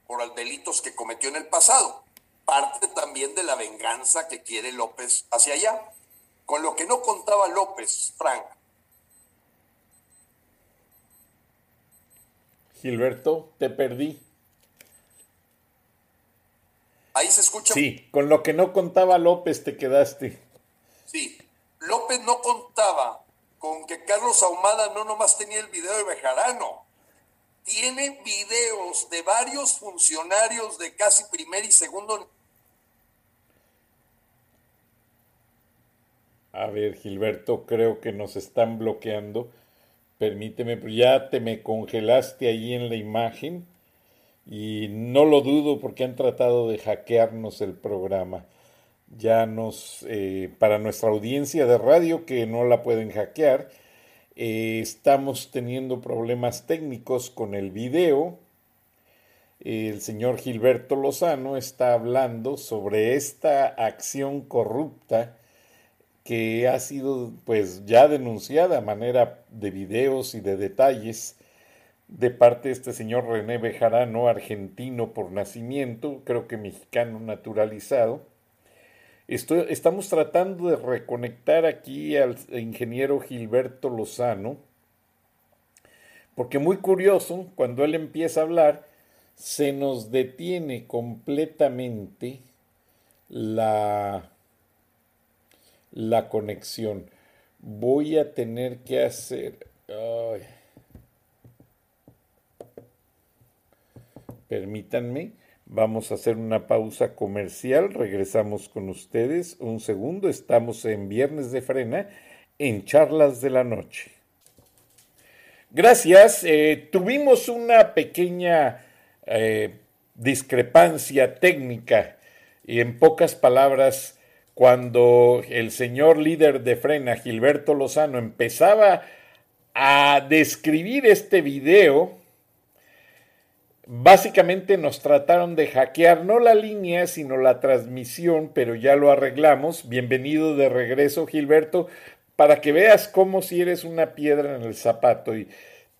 por los delitos que cometió en el pasado. Parte también de la venganza que quiere López hacia allá. Con lo que no contaba López, Frank. Gilberto, te perdí. Ahí se escucha. Sí, con lo que no contaba López te quedaste. Sí, López no contaba con que Carlos Ahumada no nomás tenía el video de Bejarano, tiene videos de varios funcionarios de casi primer y segundo. A ver, Gilberto, creo que nos están bloqueando. Permíteme, ya te me congelaste ahí en la imagen y no lo dudo porque han tratado de hackearnos el programa ya nos, eh, para nuestra audiencia de radio que no la pueden hackear, eh, estamos teniendo problemas técnicos con el video. El señor Gilberto Lozano está hablando sobre esta acción corrupta que ha sido pues ya denunciada a manera de videos y de detalles de parte de este señor René Bejarano, argentino por nacimiento, creo que mexicano naturalizado. estamos tratando de reconectar aquí al ingeniero Gilberto Lozano, porque muy curioso, cuando él empieza a hablar, se nos detiene completamente la, la conexión. Voy a tener que hacer... Permítanme, vamos a hacer una pausa comercial, regresamos con ustedes. Un segundo, estamos en Viernes de Frena, en Charlas de la Noche. Gracias, eh, tuvimos una pequeña eh, discrepancia técnica y en pocas palabras, cuando el señor líder de Frena, Gilberto Lozano, empezaba a describir este video, Básicamente nos trataron de hackear no la línea, sino la transmisión, pero ya lo arreglamos. Bienvenido de regreso, Gilberto, para que veas cómo si eres una piedra en el zapato. Y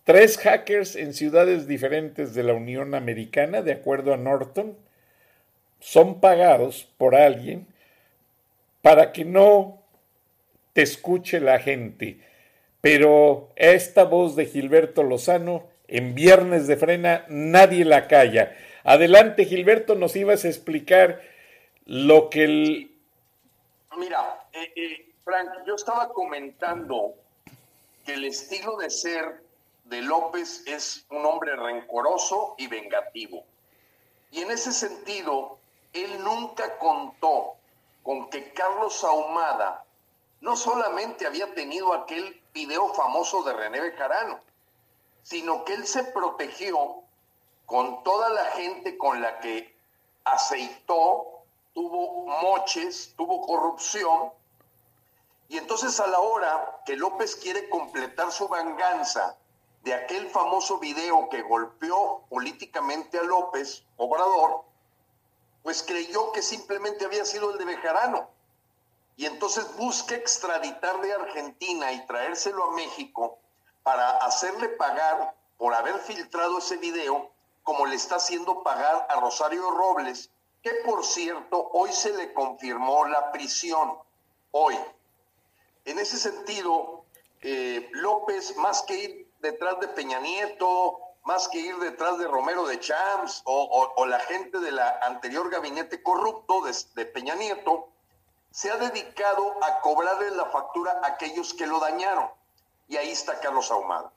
tres hackers en ciudades diferentes de la Unión Americana, de acuerdo a Norton, son pagados por alguien para que no te escuche la gente. Pero esta voz de Gilberto Lozano en Viernes de Frena nadie la calla. Adelante, Gilberto, nos ibas a explicar lo que el... Mira, eh, eh, Frank, yo estaba comentando que el estilo de ser de López es un hombre rencoroso y vengativo. Y en ese sentido, él nunca contó con que Carlos Ahumada no solamente había tenido aquel video famoso de René Bejarano, sino que él se protegió con toda la gente con la que aceitó, tuvo moches, tuvo corrupción, y entonces a la hora que López quiere completar su venganza de aquel famoso video que golpeó políticamente a López, Obrador, pues creyó que simplemente había sido el de Bejarano. Y entonces busca extraditar de Argentina y traérselo a México para hacerle pagar por haber filtrado ese video, como le está haciendo pagar a Rosario Robles, que por cierto hoy se le confirmó la prisión, hoy. En ese sentido, eh, López, más que ir detrás de Peña Nieto, más que ir detrás de Romero de Champs o, la gente de la anterior gabinete corrupto de, de Peña Nieto, se ha dedicado a cobrarle la factura a aquellos que lo dañaron y ahí está Carlos Ahumada.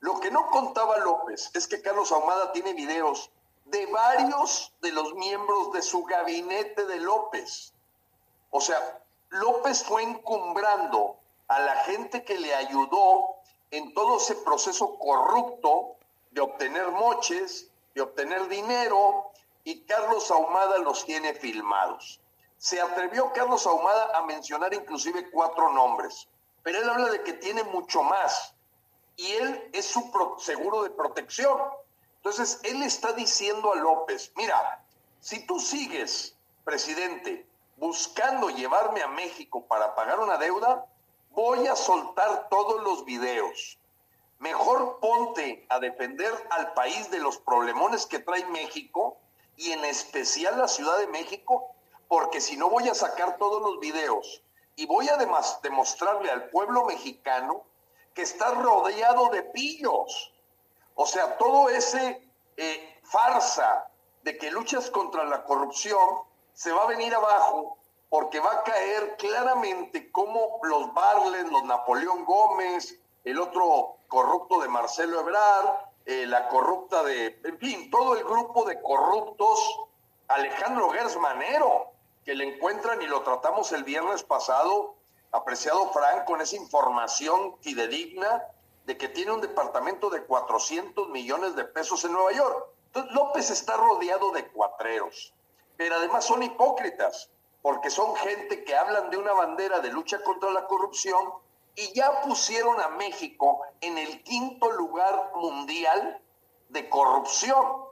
Lo que no contaba López es que Carlos Ahumada tiene videos de varios de los miembros de su gabinete de López. O sea, López fue encumbrando a la gente que le ayudó en todo ese proceso corrupto de obtener moches, de obtener dinero, y Carlos Ahumada los tiene filmados. Se atrevió Carlos Ahumada a mencionar inclusive cuatro nombres pero él habla de que tiene mucho más y él es su seguro de protección. Entonces, él está diciendo a López, mira, si tú sigues, presidente, buscando llevarme a México para pagar una deuda, voy a soltar todos los videos. Mejor ponte a defender al país de los problemones que trae México y en especial la Ciudad de México, porque si no voy a sacar todos los videos y voy a demostrarle al pueblo mexicano que está rodeado de pillos. O sea, todo ese eh, farsa de que luchas contra la corrupción se va a venir abajo porque va a caer claramente como los Barles, los Napoleón Gómez, el otro corrupto de Marcelo Ebrard, eh, la corrupta de, en fin, todo el grupo de corruptos, Alejandro Gersmanero, que le encuentran y lo tratamos el viernes pasado, apreciado Frank, con esa información fidedigna de que tiene un departamento de 400 millones de pesos en Nueva York. Entonces, López está rodeado de cuatreros, pero además son hipócritas, porque son gente que hablan de una bandera de lucha contra la corrupción y ya pusieron a México en el quinto lugar mundial de corrupción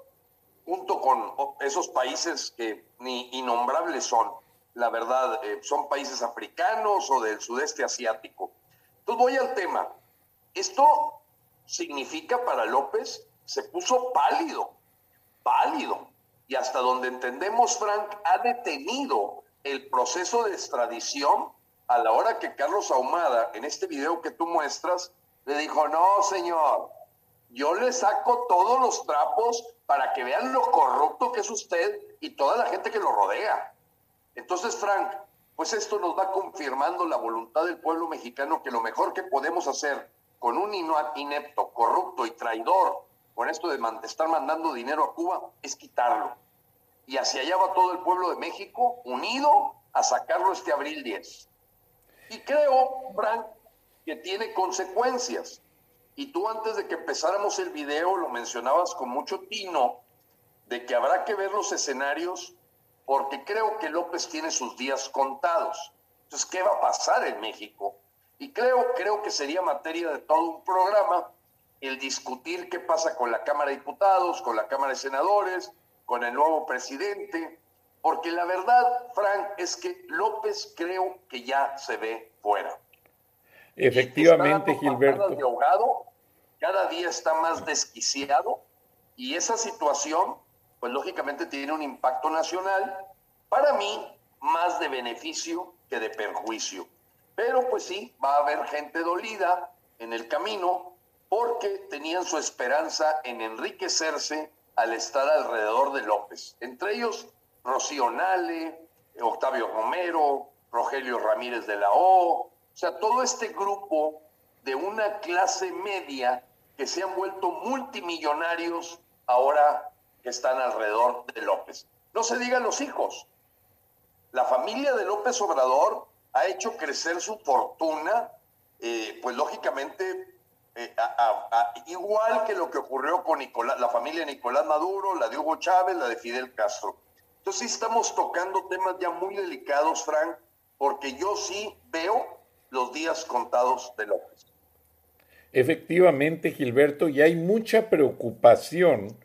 junto con esos países que ni innombrables son, la verdad, eh, son países africanos o del sudeste asiático. Entonces voy al tema. Esto significa para López se puso pálido, pálido. Y hasta donde entendemos, Frank, ha detenido el proceso de extradición a la hora que Carlos Ahumada, en este video que tú muestras, le dijo, no, señor, yo le saco todos los trapos para que vean lo corrupto que es usted y toda la gente que lo rodea. Entonces, Frank, pues esto nos va confirmando la voluntad del pueblo mexicano que lo mejor que podemos hacer con un inepto, corrupto y traidor, con esto de estar mandando dinero a Cuba, es quitarlo. Y hacia allá va todo el pueblo de México unido a sacarlo este abril 10. Y creo, Frank, que tiene consecuencias. Y tú antes de que empezáramos el video lo mencionabas con mucho tino de que habrá que ver los escenarios porque creo que López tiene sus días contados. Entonces, ¿qué va a pasar en México? Y creo, creo que sería materia de todo un programa el discutir qué pasa con la Cámara de Diputados, con la Cámara de Senadores, con el nuevo presidente, porque la verdad, Frank, es que López creo que ya se ve fuera. Efectivamente, Gilberto. De ahogado, cada día está más desquiciado y esa situación, pues lógicamente tiene un impacto nacional, para mí, más de beneficio que de perjuicio. Pero pues sí, va a haber gente dolida en el camino porque tenían su esperanza en enriquecerse al estar alrededor de López. Entre ellos, Rocío Nale, Octavio Romero, Rogelio Ramírez de la O, o sea, todo este grupo de una clase media que se han vuelto multimillonarios ahora que están alrededor de López. No se digan los hijos. La familia de López Obrador ha hecho crecer su fortuna, eh, pues lógicamente, eh, igual que lo que ocurrió con Nicolás, la familia de Nicolás Maduro, la de Hugo Chávez, la de Fidel Castro. Entonces sí estamos tocando temas ya muy delicados, Frank, porque yo sí veo los días contados de López. Efectivamente, Gilberto, y hay mucha preocupación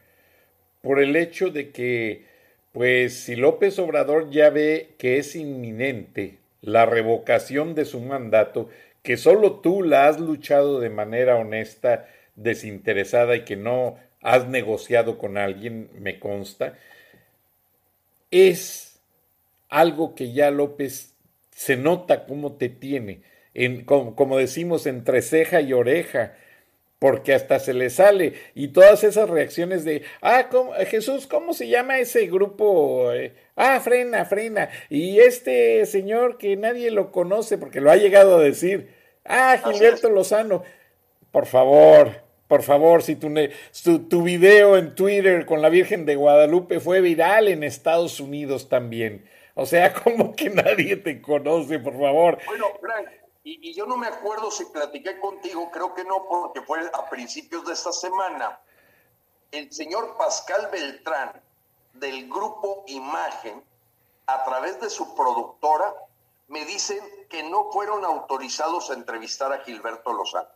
por el hecho de que, pues, si López Obrador ya ve que es inminente la revocación de su mandato, que solo tú la has luchado de manera honesta, desinteresada y que no has negociado con alguien, me consta, es algo que ya López se nota cómo te tiene como, decimos, entre ceja y oreja, porque hasta se le sale. Y todas esas reacciones de, ah, Jesús, ¿cómo se llama ese grupo? Eh, ah, frena, frena. Y este señor que nadie lo conoce porque lo ha llegado a decir, ah, Gilberto Lozano, por favor. Por favor, si tu, tu video en Twitter con la Virgen de Guadalupe fue viral en Estados Unidos también. O sea, [LAUGHS] como que nadie te conoce, por favor. Bueno, Frank, y, yo no me acuerdo si platiqué contigo, creo que no, porque fue a principios de esta semana. El señor Pascal Beltrán, del grupo Imagen, a través de su productora, me dicen que no fueron autorizados a entrevistar a Gilberto Lozano.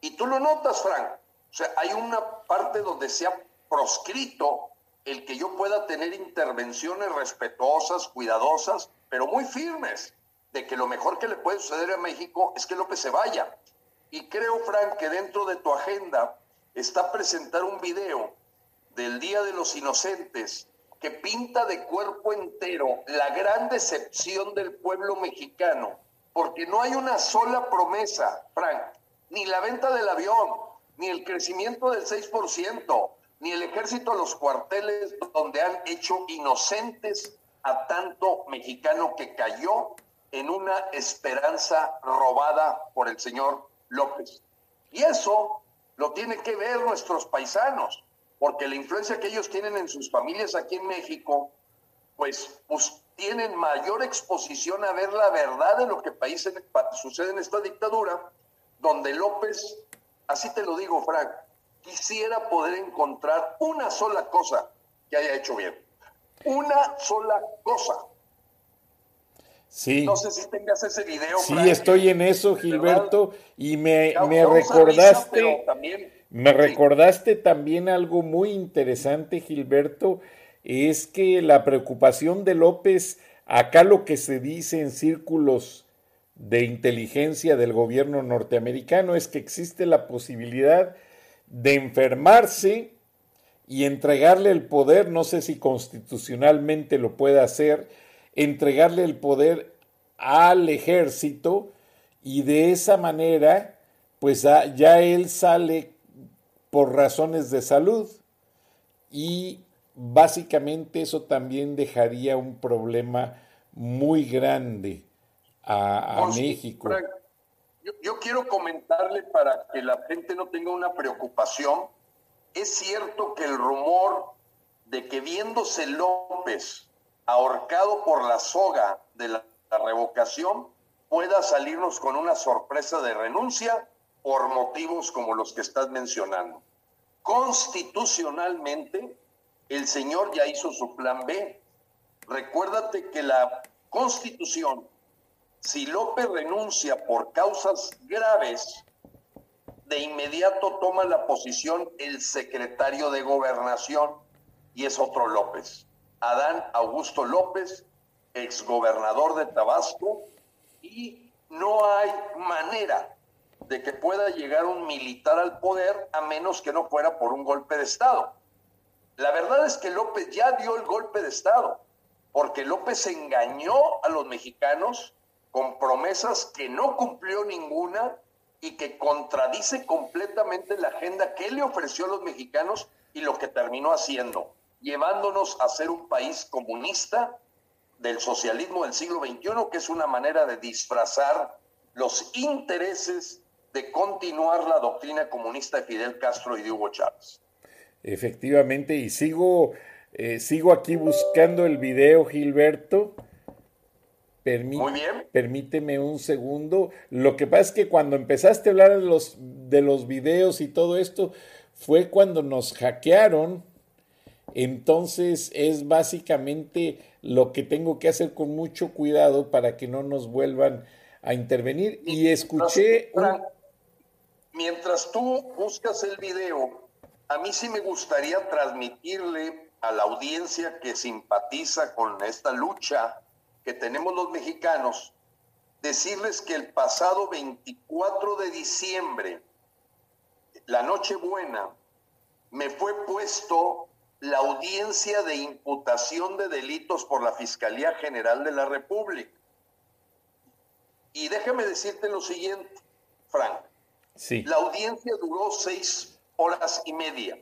Y tú lo notas, Frank. O sea, hay una parte donde se ha proscrito el que yo pueda tener intervenciones respetuosas, cuidadosas, pero muy firmes de que lo mejor que le puede suceder a México es que López se vaya. Y creo, Frank, que dentro de tu agenda está presentar un video del Día de los Inocentes que pinta de cuerpo entero la gran decepción del pueblo mexicano, porque no hay una sola promesa, Frank, ni la venta del avión, ni el crecimiento del 6%, ni el ejército a los cuarteles donde han hecho inocentes a tanto mexicano que cayó en una esperanza robada por el señor López. Y eso lo tienen que ver nuestros paisanos, porque la influencia que ellos tienen en sus familias aquí en México, pues, pues tienen mayor exposición a ver la verdad de lo que país sucede en esta dictadura, donde López, así te lo digo, Frank, quisiera poder encontrar una sola cosa que haya hecho bien. Una sola cosa. Sí. No sé si tengas ese video. Sí, estoy en eso, Gilberto, y me, me recordaste, me recordaste también algo muy interesante, Gilberto, es que la preocupación de López, acá lo que se dice en círculos de inteligencia del gobierno norteamericano es que existe la posibilidad de enfermarse y entregarle el poder, no sé si constitucionalmente lo puede hacer, entregarle el poder al ejército y de esa manera, pues ya él sale por razones de salud y básicamente eso también dejaría un problema muy grande a, México. yo, quiero comentarle para que la gente no tenga una preocupación. Es cierto que el rumor de que viéndose López ahorcado por la soga de la revocación pueda salirnos con una sorpresa de renuncia por motivos como los que estás mencionando. Constitucionalmente, el señor ya hizo su plan B. Recuérdate que la constitución, si López renuncia por causas graves, de inmediato toma la posición el secretario de gobernación y es otro López. Adán Augusto López, exgobernador de Tabasco, y no hay manera de que pueda llegar un militar al poder a menos que no fuera por un golpe de Estado. La verdad es que López ya dio el golpe de Estado, porque López engañó a los mexicanos con promesas que no cumplió ninguna y que contradice completamente la agenda que le ofreció a los mexicanos y lo que terminó haciendo, llevándonos a ser un país comunista del socialismo del siglo XXI, que es una manera de disfrazar los intereses de continuar la doctrina comunista de Fidel Castro y de Hugo Chávez. Efectivamente, y sigo, eh, sigo aquí buscando el video, Gilberto. Muy bien. Permíteme un segundo. Lo que pasa es que cuando empezaste a hablar de los, de los videos y todo esto, fue cuando nos hackearon. Entonces es básicamente lo que tengo que hacer con mucho cuidado para que no nos vuelvan a intervenir. Y escuché... Mientras tú buscas el video, a mí sí me gustaría transmitirle a la audiencia que simpatiza con esta lucha que tenemos los mexicanos, decirles que el pasado 24 de diciembre, la Nochebuena, me fue puesto la audiencia de imputación de delitos por la Fiscalía General de la República. Y déjame decirte lo siguiente, Frank. Sí. La audiencia duró seis horas y media.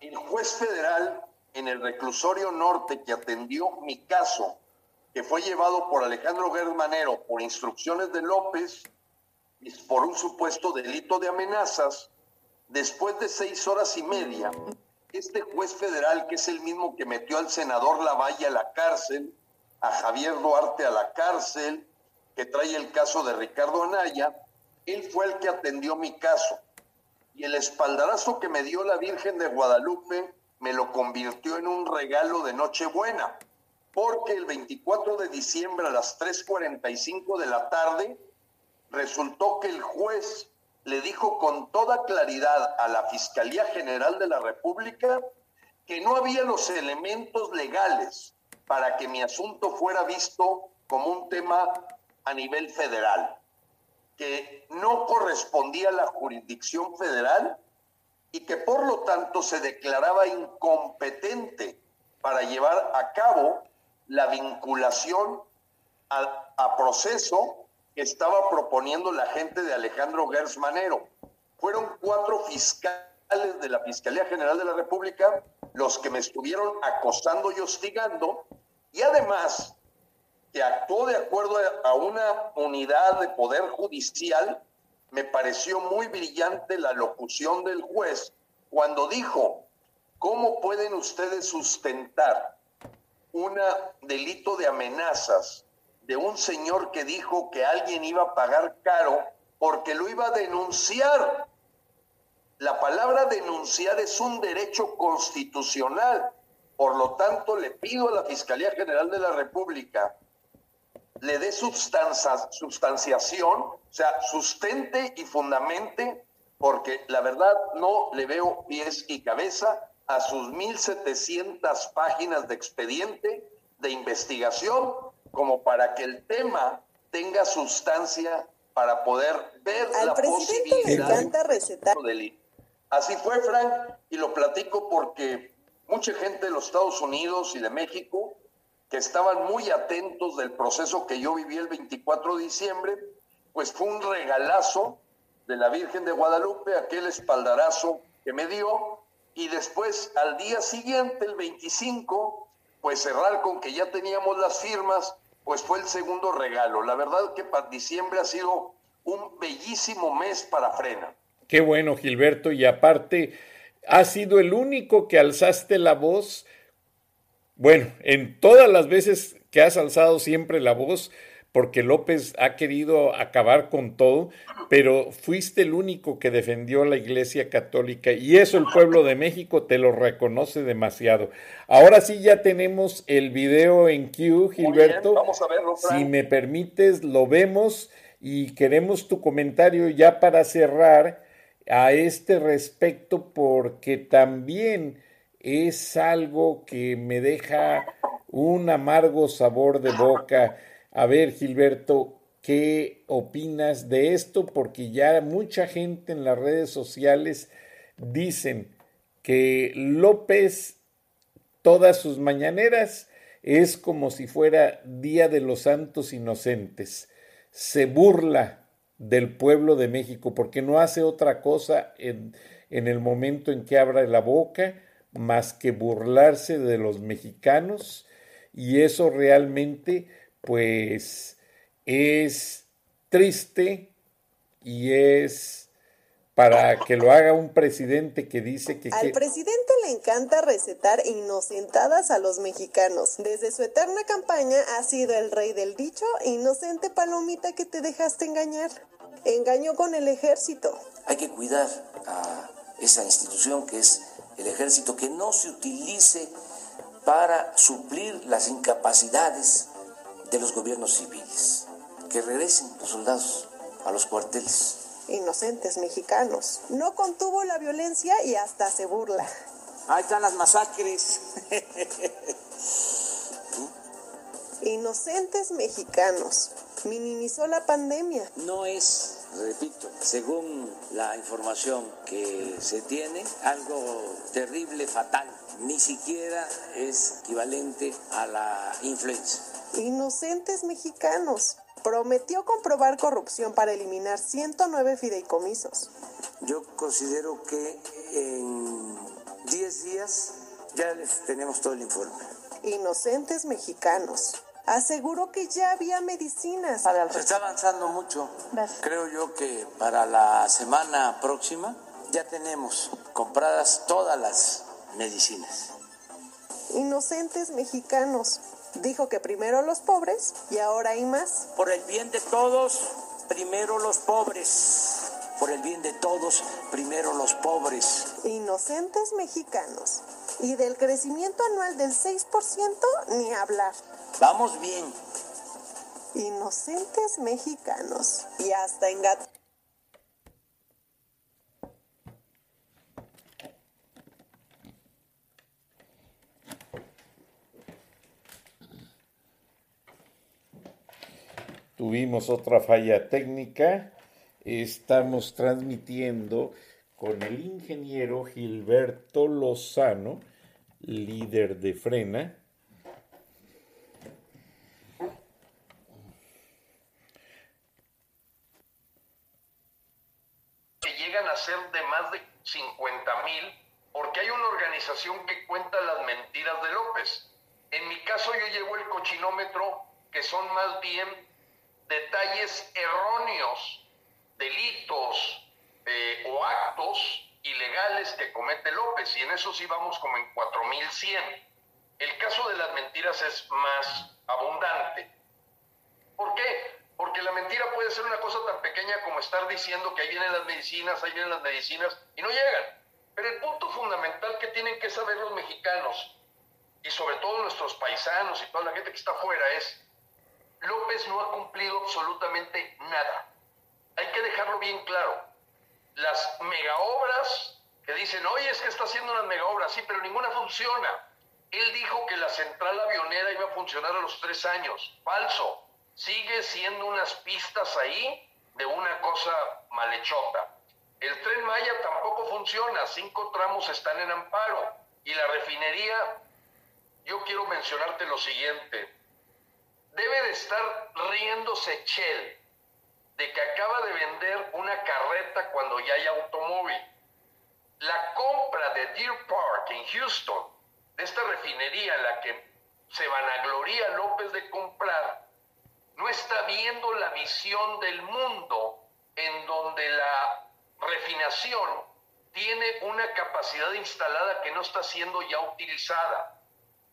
El juez federal en el reclusorio norte que atendió mi caso, fue llevado por Alejandro Germanero por instrucciones de López, por un supuesto delito de amenazas, después de seis horas y media, este juez federal, que es el mismo que metió al senador Lavalle a la cárcel, a Javier Duarte a la cárcel, que trae el caso de Ricardo Anaya, él fue el que atendió mi caso. Y el espaldarazo que me dio la Virgen de Guadalupe me lo convirtió en un regalo de Nochebuena, porque el 24 de diciembre a las 3.45 de la tarde resultó que el juez le dijo con toda claridad a la Fiscalía General de la República que no había los elementos legales para que mi asunto fuera visto como un tema a nivel federal que no correspondía a la jurisdicción federal y que por lo tanto se declaraba incompetente para llevar a cabo la vinculación a, proceso que estaba proponiendo la gente de Alejandro Gersmanero. Fueron cuatro fiscales de la Fiscalía General de la República los que me estuvieron acosando y hostigando y además que actuó de acuerdo a una unidad de poder judicial, me pareció muy brillante la locución del juez cuando dijo, ¿cómo pueden ustedes sustentar un delito de amenazas de un señor que dijo que alguien iba a pagar caro porque lo iba a denunciar? La palabra denunciar es un derecho constitucional. Por lo tanto, le pido a la Fiscalía General de la República le dé sustanciación, o sea, sustente y fundamente, porque la verdad no le veo pies y cabeza a sus 1.700 páginas de expediente de investigación como para que el tema tenga sustancia para poder ver Al la presidente le encanta recetar. Así fue, Frank, y lo platico porque mucha gente de los Estados Unidos y de México que estaban muy atentos del proceso que yo viví el 24 de diciembre, pues fue un regalazo de la Virgen de Guadalupe, aquel espaldarazo que me dio, y después al día siguiente, el 25, pues cerrar con que ya teníamos las firmas, pues fue el segundo regalo. La verdad que para diciembre ha sido un bellísimo mes para Frena. Qué bueno, Gilberto, y aparte, ha sido el único que alzaste la voz bueno, en todas las veces que has alzado siempre la voz, porque López ha querido acabar con todo, pero fuiste el único que defendió a la Iglesia Católica y eso el pueblo de México te lo reconoce demasiado. Ahora sí ya tenemos el video en Q, Gilberto. vamos a verlo, Si me permites, lo vemos y queremos tu comentario ya para cerrar a este respecto porque también es algo que me deja un amargo sabor de boca. A ver, Gilberto, ¿qué opinas de esto? Porque ya mucha gente en las redes sociales dicen que López, todas sus mañaneras, es como si fuera Día de los Santos Inocentes. Se burla del pueblo de México porque no hace otra cosa en, en el momento en que abra la boca más que burlarse de los mexicanos y eso realmente pues es triste y es para que lo haga un presidente que dice que... Al presidente le encanta recetar inocentadas a los mexicanos. Desde su eterna campaña ha sido el rey del dicho, inocente palomita que te dejaste engañar. Engañó con el ejército. Hay que cuidar a esa institución que es el ejército, que no se utilice para suplir las incapacidades de los gobiernos civiles, que regresen los soldados a los cuarteles. Inocentes mexicanos. No contuvo la violencia y hasta se burla. Ahí están las masacres. Inocentes mexicanos. Minimizó la pandemia. No es repito, según la información que se tiene, algo terrible, fatal, ni siquiera es equivalente a la influenza. Inocentes mexicanos. Prometió comprobar corrupción para eliminar 109 fideicomisos. Yo considero que en 10 días ya les tenemos todo el informe. Inocentes mexicanos aseguró que ya había medicinas. Se está avanzando mucho. Creo yo que para la semana próxima ya tenemos compradas todas las medicinas. Inocentes mexicanos. Dijo que primero los pobres y ahora hay más. Por el bien de todos, primero los pobres. Por el bien de todos, primero los pobres. Inocentes mexicanos. Y del crecimiento anual del 6%, ni hablar. Vamos bien. Inocentes mexicanos. Y hasta en gato. Tuvimos otra falla técnica. Estamos transmitiendo con el ingeniero Gilberto Lozano, líder de Frena, ser de más de 50 mil porque hay una organización que cuenta las mentiras de López. En mi caso yo llevo el cochinómetro que son más bien detalles erróneos, delitos eh, o actos ilegales que comete López y en eso sí vamos como en 4100. El caso de las mentiras es más abundante. ¿Por qué? Porque la mentira puede ser una cosa tan pequeña como estar diciendo que ahí vienen las medicinas, ahí vienen las medicinas, y no llegan. Pero el punto fundamental que tienen que saber los mexicanos, y sobre todo nuestros paisanos y toda la gente que está afuera, es, López no ha cumplido absolutamente nada. Hay que dejarlo bien claro. Las megaobras que dicen, oye, es que está haciendo unas megaobras, sí, pero ninguna funciona. Él dijo que la central avionera iba a funcionar a los tres años. Falso sigue siendo unas pistas ahí de una cosa malhechota. El tren Maya tampoco funciona, cinco tramos están en amparo y la refinería, yo quiero mencionarte lo siguiente, debe de estar riéndose Shell de que acaba de vender una carreta cuando ya hay automóvil. La compra de Deer Park en Houston, de esta refinería en la que se vanagloria López de comprar, no está viendo la visión del mundo en donde la refinación tiene una capacidad instalada que no está siendo ya utilizada.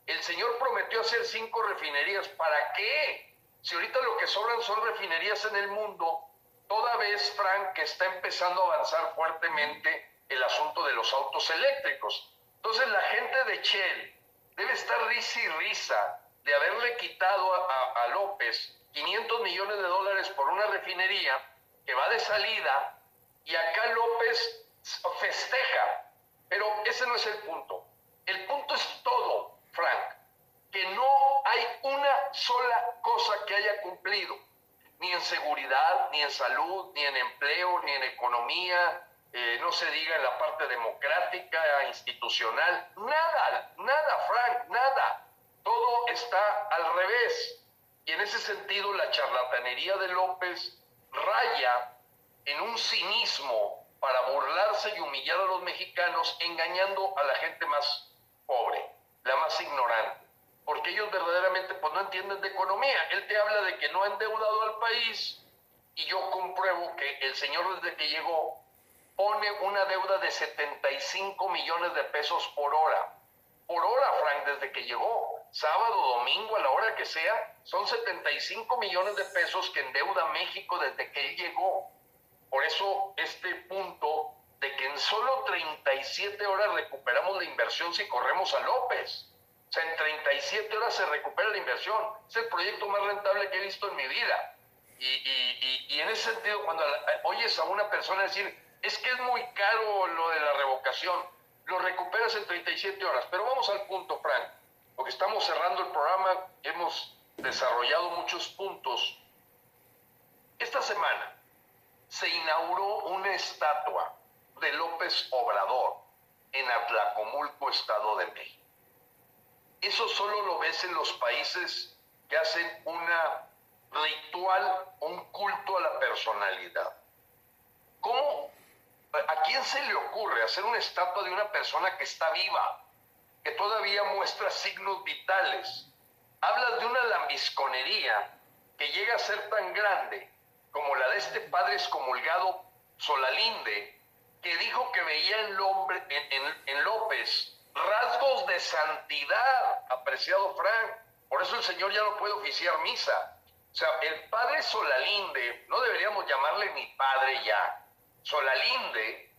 El señor prometió hacer cinco refinerías. ¿Para qué? Si ahorita lo que sobran son refinerías en el mundo, toda vez, Frank, que está empezando a avanzar fuertemente el asunto de los autos eléctricos. Entonces la gente de Shell debe estar risa y risa de haberle quitado a, a López 500 millones de dólares por una refinería que va de salida y acá López festeja. Pero ese no es el punto. El punto es todo, Frank que no hay una sola cosa que haya cumplido, ni en seguridad, ni en salud, ni en empleo, ni en economía, eh, no se diga en la parte democrática, institucional, nada, nada, Frank, nada. Todo está al revés. Y en ese sentido la charlatanería de López raya en un cinismo para burlarse y humillar a los mexicanos, engañando a la gente más pobre, la más ignorante porque ellos verdaderamente pues, no entienden de economía. Él te habla de que no ha endeudado al país y yo compruebo que el señor desde que llegó pone una deuda de 75 millones de pesos por hora. Por hora, Frank, desde que llegó. Sábado, domingo, a la hora que sea, son 75 millones de pesos que endeuda México desde que él llegó. Por eso este punto de que en solo 37 horas recuperamos la inversión si corremos a López sea, en 37 horas se recupera la inversión. Es el proyecto más rentable que he visto en mi vida. Y, en ese sentido, cuando oyes a una persona decir, es que es muy caro lo de la revocación, lo recuperas en 37 horas. Pero vamos al punto, Frank, porque estamos cerrando el programa, hemos desarrollado muchos puntos. Esta semana se inauguró una estatua de López Obrador en Atlacomulco, Estado de México. Eso solo lo ves en los países que hacen una ritual, un culto a la personalidad. ¿Cómo? ¿A quién se le ocurre hacer una estatua de una persona que está viva, que todavía muestra signos vitales? Hablas de una lambisconería que llega a ser tan grande como la de este padre excomulgado Solalinde, que dijo que veía en, en, en López rasgos de santidad, apreciado Frank. Por eso el Señor ya no puede oficiar misa. O sea, el padre Solalinde, no deberíamos llamarle ni padre ya, Solalinde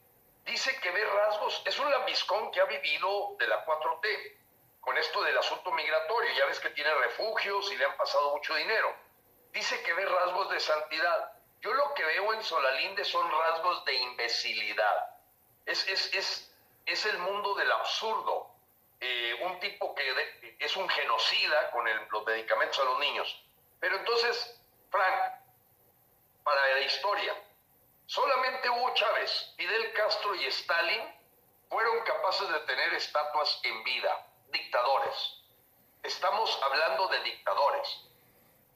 dice que ve rasgos, es un lambiscón que ha vivido de la 4T, con esto del asunto migratorio, ya ves que tiene refugios y le han pasado mucho dinero. Dice que ve rasgos de santidad. Yo lo que veo en Solalinde son rasgos de imbecilidad. Es, es, es es el mundo del absurdo. Eh, un tipo que es un genocida con los medicamentos a los niños. Pero entonces, Frank, para la historia, solamente Hugo Chávez, Fidel Castro y Stalin fueron capaces de tener estatuas en vida, dictadores. Estamos hablando de dictadores.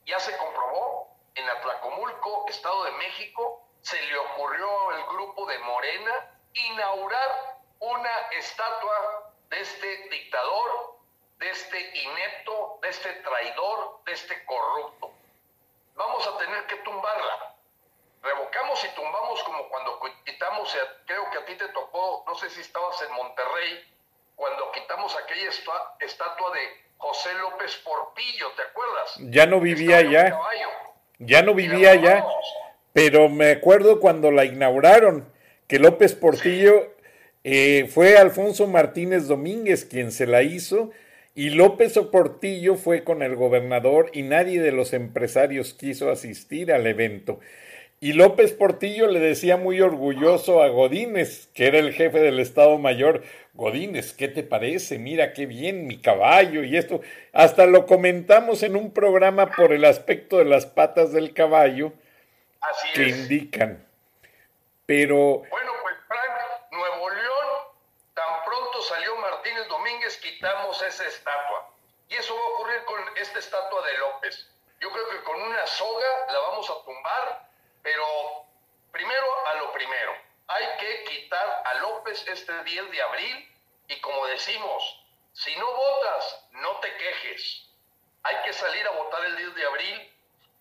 Ya se comprobó en Atlacomulco, Estado de México, se le ocurrió al grupo de Morena inaugurar una estatua de este dictador, de este inepto, de este traidor, de este corrupto. Vamos a tener que tumbarla. Revocamos y tumbamos como cuando quitamos, creo que a ti te tocó, no sé si estabas en Monterrey, cuando quitamos aquella estatua de José López Portillo, ¿te acuerdas? Ya no vivía ya. Ya no vivía ya. Pero me acuerdo cuando la inauguraron, que López Portillo eh, fue Alfonso Martínez Domínguez quien se la hizo y López Oportillo fue con el gobernador y nadie de los empresarios quiso asistir al evento. Y López Portillo le decía muy orgulloso a Godínez, que era el jefe del Estado Mayor, Godínez, ¿qué te parece? Mira qué bien, mi caballo y esto. Hasta lo comentamos en un programa por el aspecto de las patas del caballo Así que indican. Pero. Bueno, pues Frank, Nuevo León, tan pronto salió Martínez Domínguez, quitamos esa estatua. Y eso va a ocurrir con esta estatua de López. Yo creo que con una soga la vamos a tumbar, pero primero a lo primero hay que quitar a López este 10 de abril y como decimos, si no votas, no te quejes. Hay que salir a votar el 10 de abril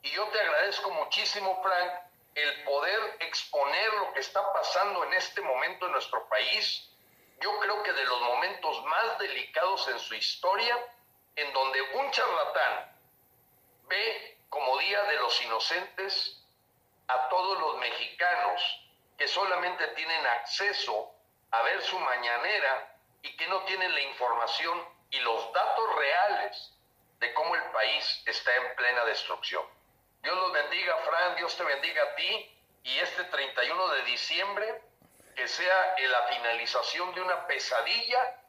y yo te agradezco muchísimo, Frank, el poder exponer lo que está pasando en este momento en nuestro país. Yo creo que de los momentos más delicados en su historia, en donde un charlatán ve como Día de los Inocentes a todos los mexicanos que solamente tienen acceso a ver su mañanera y que no tienen la información y los datos reales de cómo el país está en plena destrucción. Dios los bendiga, Fran, Dios te bendiga a ti y este 31 de diciembre que sea la finalización de una pesadilla.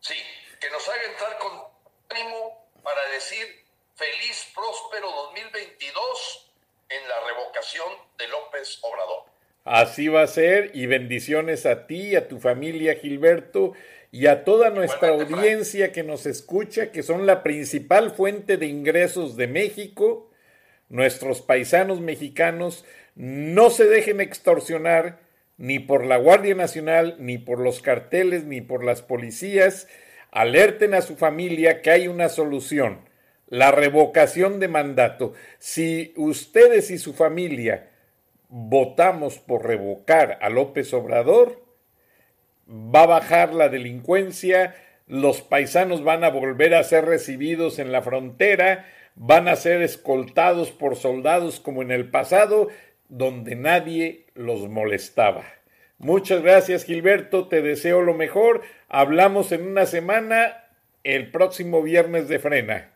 Sí, que nos haga entrar con ánimo para decir feliz, próspero 2022 en la revocación de López Obrador. Así va a ser y bendiciones a ti, a tu familia Gilberto y a toda nuestra audiencia que nos escucha, que son la principal fuente de ingresos de México. Nuestros paisanos mexicanos no se dejen extorsionar ni por la Guardia Nacional, ni por los carteles, ni por las policías. Alerten a su familia que hay una solución, la revocación de mandato. Si ustedes y su familia votamos por revocar a López Obrador, va a bajar la delincuencia, los paisanos van a volver a ser recibidos en la frontera, van a ser escoltados por soldados como en el pasado, donde nadie los molestaba. Muchas gracias Gilberto, te deseo lo mejor. Hablamos en una semana, el próximo viernes de frena.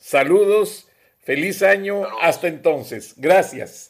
Saludos, feliz año, hasta entonces. Gracias.